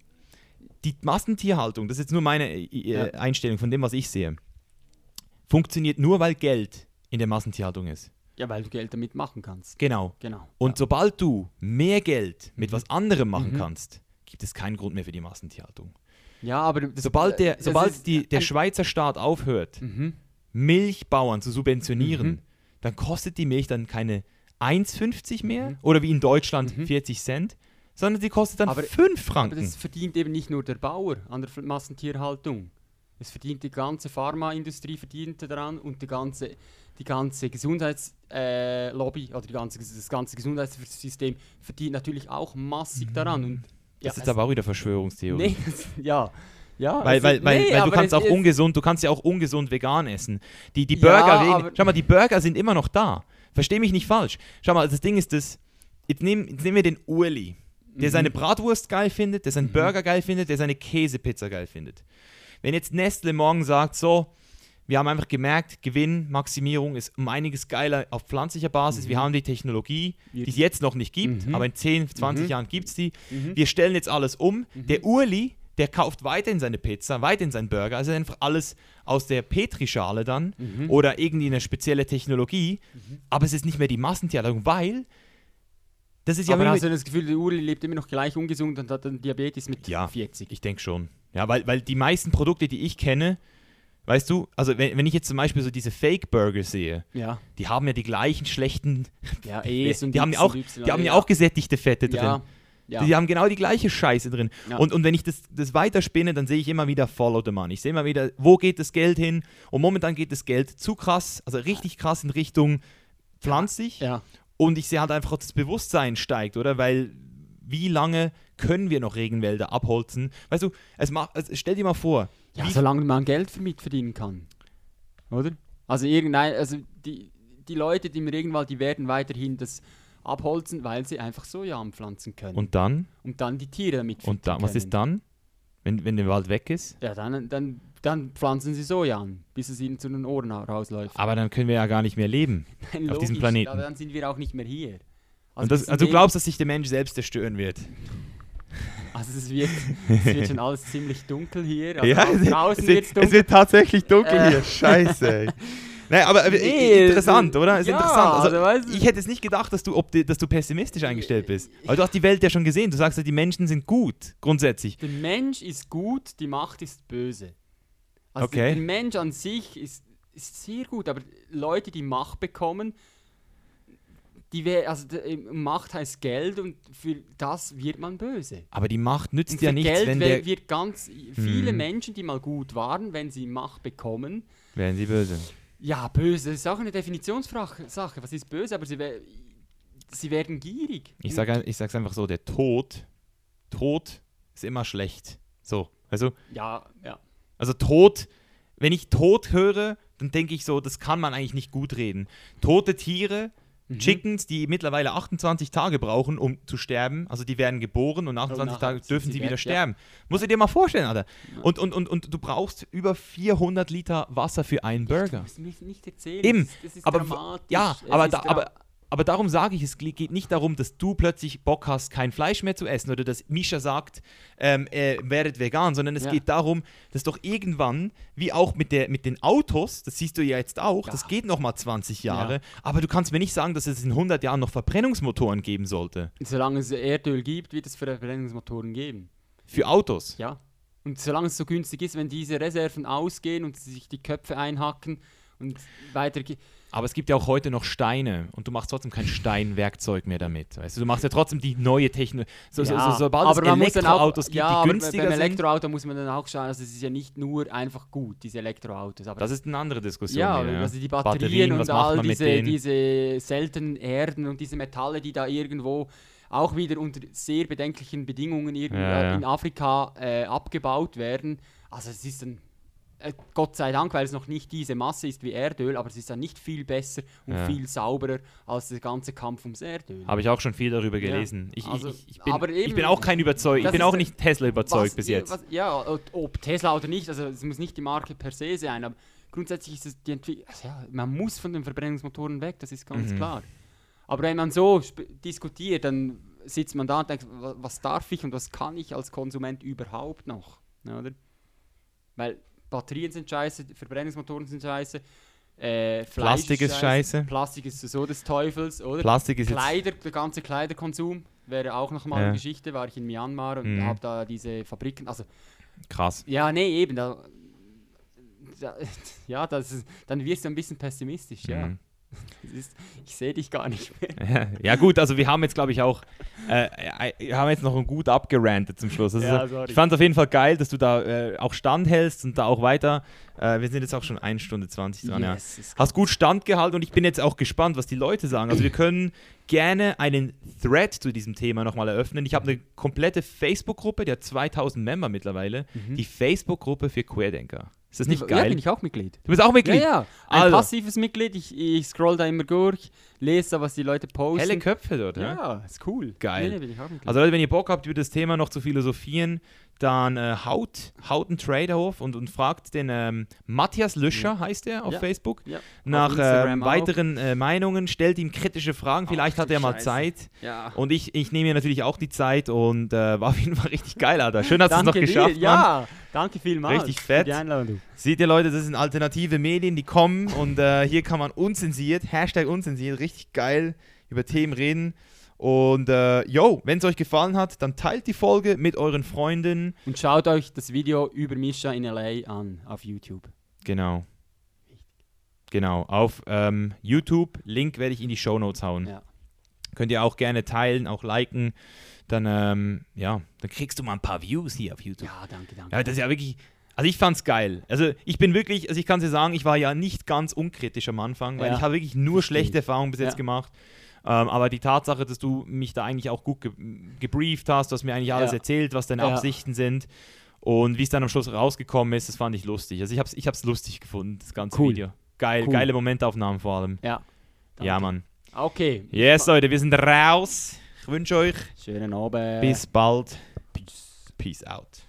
Die Massentierhaltung, das ist jetzt nur meine äh, äh,
Ja.
Einstellung von dem, was ich sehe, funktioniert nur, weil Geld in der Massentierhaltung ist.
ja, weil du Geld damit machen kannst.
Genau.
Genau.
Und
ja.
sobald du mehr Geld mit
Mhm.
was anderem machen
Mhm.
kannst, gibt es keinen Grund mehr für die Massentierhaltung.
ja, aber... Das,
Sobald, der, sobald die, der Schweizer Staat aufhört,
Mhm.
Milchbauern zu subventionieren,
Mhm.
dann kostet die Milch dann keine 1,50 mehr
Mhm.
oder wie in Deutschland
Mhm.
40 Cent, sondern die kostet dann
Aber-
5
Aber
Franken.
das verdient eben nicht nur der Bauer an der Massentierhaltung. Es verdient die ganze Pharmaindustrie verdient daran und die ganze, die ganze Gesundheitslobby äh, oder die ganze, das ganze Gesundheitssystem verdient natürlich auch massig daran. Und, ja,
das ist aber auch wieder Verschwörungstheorie.
Nee, das- ja. ja
Weil, weil, weil,
nee,
weil du
aber
kannst auch ungesund, du kannst ja auch ungesund vegan essen. Die, die
Ja,
Burger,
aber-
schau mal, die Burger sind immer noch da. Versteh mich nicht falsch. Schau mal, das Ding ist das, jetzt nehmen, jetzt nehmen wir den Uli, der
Mhm.
seine Bratwurst geil findet, der seinen
Mhm.
Burger geil findet, der seine Käsepizza geil findet. Wenn jetzt Nestle morgen sagt, so, wir haben einfach gemerkt, Gewinnmaximierung ist um einiges geiler auf pflanzlicher Basis,
Mhm.
wir haben die Technologie, die es jetzt noch nicht gibt,
Mhm.
aber in 10, 20
Mhm.
Jahren gibt es die,
Mhm.
wir stellen jetzt alles um.
Mhm.
Der Urli, der kauft weiterhin seine Pizza, weiterhin seinen Burger, also einfach alles aus der Petrischale dann
Mhm.
oder irgendwie eine spezielle Technologie,
Mhm.
aber es ist nicht mehr die Massentierhaltung, weil das ist ja
aber hast du das Gefühl, der Uri lebt immer noch gleich ungesund und hat dann Diabetes mit
Ja.
40?
ich denke schon. Ja, weil, weil die meisten Produkte, die ich kenne, weißt du, also wenn, wenn ich jetzt zum Beispiel so diese Fake-Burger sehe,
Ja.
die haben ja die gleichen schlechten, *laughs*
Ja, E's *laughs* und
die haben ja auch, die haben ja auch gesättigte Fette drin.
Ja. Ja.
Die haben genau die gleiche Scheiße drin.
Ja.
Und, und wenn ich das, das weiterspinne, dann sehe ich immer wieder Follow the Money. Ich sehe immer wieder, wo geht das Geld hin? Und momentan geht das Geld zu krass, also richtig krass in Richtung pflanzlich.
ja.
Und ich sehe halt einfach, dass das Bewusstsein steigt, oder? Weil wie lange können wir noch Regenwälder abholzen? Weißt du, es macht, es, stell dir mal vor,
Ja, solange man Geld damit verdienen kann. Oder? Also irgendein, also die, die Leute, die im Regenwald, die werden weiterhin das abholzen, weil sie einfach Soja anpflanzen können.
und dann?
und dann die Tiere damit
Und dann, was
können.
ist dann? Wenn, wenn der Wald weg ist?
Ja, dann, dann, dann pflanzen sie Soja an, bis es ihnen zu den Ohren ra- rausläuft.
Aber dann können wir ja gar nicht mehr leben. *laughs*
Nein,
auf diesem
logisch,
Planeten.
Aber dann sind wir auch nicht mehr hier.
und das, also du
eben-
glaubst, dass sich der Mensch selbst zerstören wird? *laughs*
Also es wird, es wird schon alles ziemlich dunkel hier. Also
ja,
draußen wird es dunkel.
es wird tatsächlich dunkel
Äh.
hier. Scheiße. *laughs* Naja, aber,
Nee,
interessant, oder? Ist
ja,
interessant. Also,
also
ich hätte es nicht gedacht, dass du, opti- dass du pessimistisch eingestellt bist. Aber du hast die Welt ja schon gesehen. Du sagst ja, die Menschen sind gut, grundsätzlich.
Der Mensch ist gut, die Macht ist böse. Also
Okay.
der, Mensch an sich ist, ist sehr gut, aber Leute, die Macht bekommen, die also Macht heißt Geld und für das wird man böse.
Aber die Macht nützt ja nichts,
Geld
wenn der...
wird ganz viele
Mhm.
Menschen, die mal gut waren, wenn sie Macht bekommen,
Werden sie böse.
ja böse, das ist auch eine Definitionssache. Sache. Was ist böse? Aber sie, sie werden gierig.
Ich, sag, ein- ich sag's einfach so, der Tod, Tod ist immer schlecht. So, Also,
Ja, ja.
Also Tod, wenn ich Tod höre, dann denke ich so, das kann man eigentlich nicht gut reden. Tote Tiere,
Mhm.
Chickens, die mittlerweile 28 Tage brauchen, um zu sterben, also die werden geboren und nach 28
nachher
Tagen
sind
dürfen
sie
sie wieder
ja.
sterben. Musst du dir mal vorstellen, Alter. Und, und, und, und du brauchst über 400 Liter Wasser für einen
Du
Burger.
musst mir nicht erzählen.
Eben,
Das ist, das ist
aber,
dramatisch.
ja, aber, da, aber, aber darum sage ich, es geht nicht darum, dass du plötzlich Bock hast, kein Fleisch mehr zu essen oder dass Misha sagt, ähm, äh, werdet vegan, sondern es
Ja.
geht darum, dass doch irgendwann, wie auch mit, der, mit den Autos, das siehst du ja jetzt auch,
Ja.
das geht nochmal 20 Jahre,
Ja.
aber du kannst mir nicht sagen, dass es in 100 Jahren noch Verbrennungsmotoren geben sollte.
Solange es Erdöl gibt, wird es Verbrennungsmotoren geben.
Für Autos.
Ja. Und solange es so günstig ist, wenn diese Reserven ausgehen und sich die Köpfe einhacken und weiter.
Aber es gibt ja auch heute noch Steine und du machst trotzdem kein Steinwerkzeug mehr damit. Weißt du, du machst ja trotzdem die neue Technologie. So, so, so, sobald
aber
es
man muss dann auch,
Elektroautos gibt,
ja,
die
aber
günstiger
beim Elektroauto muss man dann auch schauen, also es ist ja nicht nur einfach gut, diese Elektroautos. Aber
das ist eine andere Diskussion.
ja,
wieder,
also die Batterien,
was
und all diese, diese seltenen Erden und diese Metalle, die da irgendwo auch wieder unter sehr bedenklichen Bedingungen
Ja, ja.
in Afrika äh, abgebaut werden. Also es ist ein äh, Gott sei Dank, weil es noch nicht diese Masse ist wie Erdöl, aber es ist dann nicht viel besser und
Ja.
viel sauberer als der ganze Kampf ums Erdöl.
Habe ich auch schon viel darüber
Ja.
gelesen. Ich,
Also,
ich, ich, bin,
eben-
ich bin auch kein Überzeugt. Ich bin auch nicht Tesla überzeugt
Was-
bis
ja,
jetzt.
was- ja, ob- Tesla oder nicht, also es muss nicht die Marke per se sein, aber grundsätzlich ist es die Entwicklung, also ja, man muss von den Verbrennungsmotoren weg, das ist ganz
Mhm.
klar. Aber wenn man so diskutiert, dann sitzt man da und denkt, wa- was darf ich und was kann ich als Konsument überhaupt noch? Ja, oder? Weil Batterien sind scheiße, Verbrennungsmotoren sind scheiße, äh,
Plastik ist scheiße.
Plastik ist so des Teufels, oder?
Plastik ist.
Kleider, der ganze Kleiderkonsum wäre auch nochmal
Ja.
eine Geschichte. War ich in Myanmar und
Mhm.
habe da diese Fabriken. Also,
Krass.
ja, nee, eben. Da, da, *laughs* ja, das ist, dann wirst du ein bisschen pessimistisch, ja.
Mhm. *laughs*
ist, ich sehe dich gar nicht mehr.
Ja, gut, also wir haben jetzt, glaube ich, auch. Äh, äh, haben jetzt noch ein gut abgerantet zum Schluss. Also,
Ja,
ich fand es auf jeden Fall geil, dass du da äh, auch standhältst und da auch weiter. Äh, wir sind jetzt auch schon 1 Stunde 20 dran, ja.
Yes, ist
Hast gut standgehalten und ich bin jetzt auch gespannt, was die Leute sagen. Also wir können gerne einen Thread zu diesem Thema nochmal eröffnen. Ich habe eine komplette Facebook-Gruppe, die hat 2000 Member mittlerweile.
Mhm.
Die Facebook-Gruppe für Querdenker. Ist das nicht
Ja,
geil?
bin ich auch Mitglied.
du bist auch
Ja,
Mitglied?
ja. Ein
Also.
passives Mitglied. Ich, ich scroll da immer durch, lese da, was die Leute posten.
Helle Köpfe dort, ja?
Ja, ist cool.
Geil.
Nee, nee, ich.
Also Leute, wenn ihr Bock habt, über das Thema noch zu philosophieren, dann äh, haut, haut einen Trader auf und, und fragt den ähm, Matthias Löscher, heißt er auf
Ja.
Facebook,
ja.
nach
auch.
weiteren äh, Meinungen, stellt ihm kritische Fragen, vielleicht
Ach,
hat er mal
Scheiße.
Zeit.
ja.
Und ich, ich nehme mir natürlich auch die Zeit und äh, war auf jeden Fall richtig geil, Alter. Schön, dass du es noch geschafft. Mann.
Ja, danke vielmals.
Richtig fett. Seht ihr, Leute, das sind alternative Medien, die kommen und äh, hier kann man unzensiert, Hashtag unzensiert, richtig geil über Themen reden. Und äh, yo, wenn es euch gefallen hat, dann teilt die Folge mit euren Freunden.
Und schaut euch das Video über Misha in LA an auf YouTube.
Genau. Genau, auf ähm, YouTube. Link werde ich in die Show Notes hauen.
Ja.
Könnt ihr auch gerne teilen, auch liken. Dann, ähm, ja, dann kriegst du mal ein paar Views hier auf YouTube.
Ja, danke, danke.
Ja, das ist ja wirklich. Also ich fand's geil. Also ich bin wirklich, also ich kann dir sagen, ich war ja nicht ganz unkritisch am Anfang, weil
Ja.
ich habe wirklich nur schlechte. Erfahrungen bis jetzt gemacht. Ähm, aber die Tatsache, dass du mich da eigentlich auch gut ge gebrieft hast, du hast mir eigentlich alles
Ja.
erzählt, was deine
Ja.
Absichten sind und wie es dann am Schluss rausgekommen ist, das fand ich lustig. Also ich hab's, ich hab's lustig gefunden, das ganze
Cool.
Video. Geil,
Cool.
geile Momentaufnahmen vor allem.
Ja. danke.
Ja, Mann.
Okay.
Yes, Leute, wir sind raus. Ich wünsche euch
Schönen Abend.
bis bald. Peace out.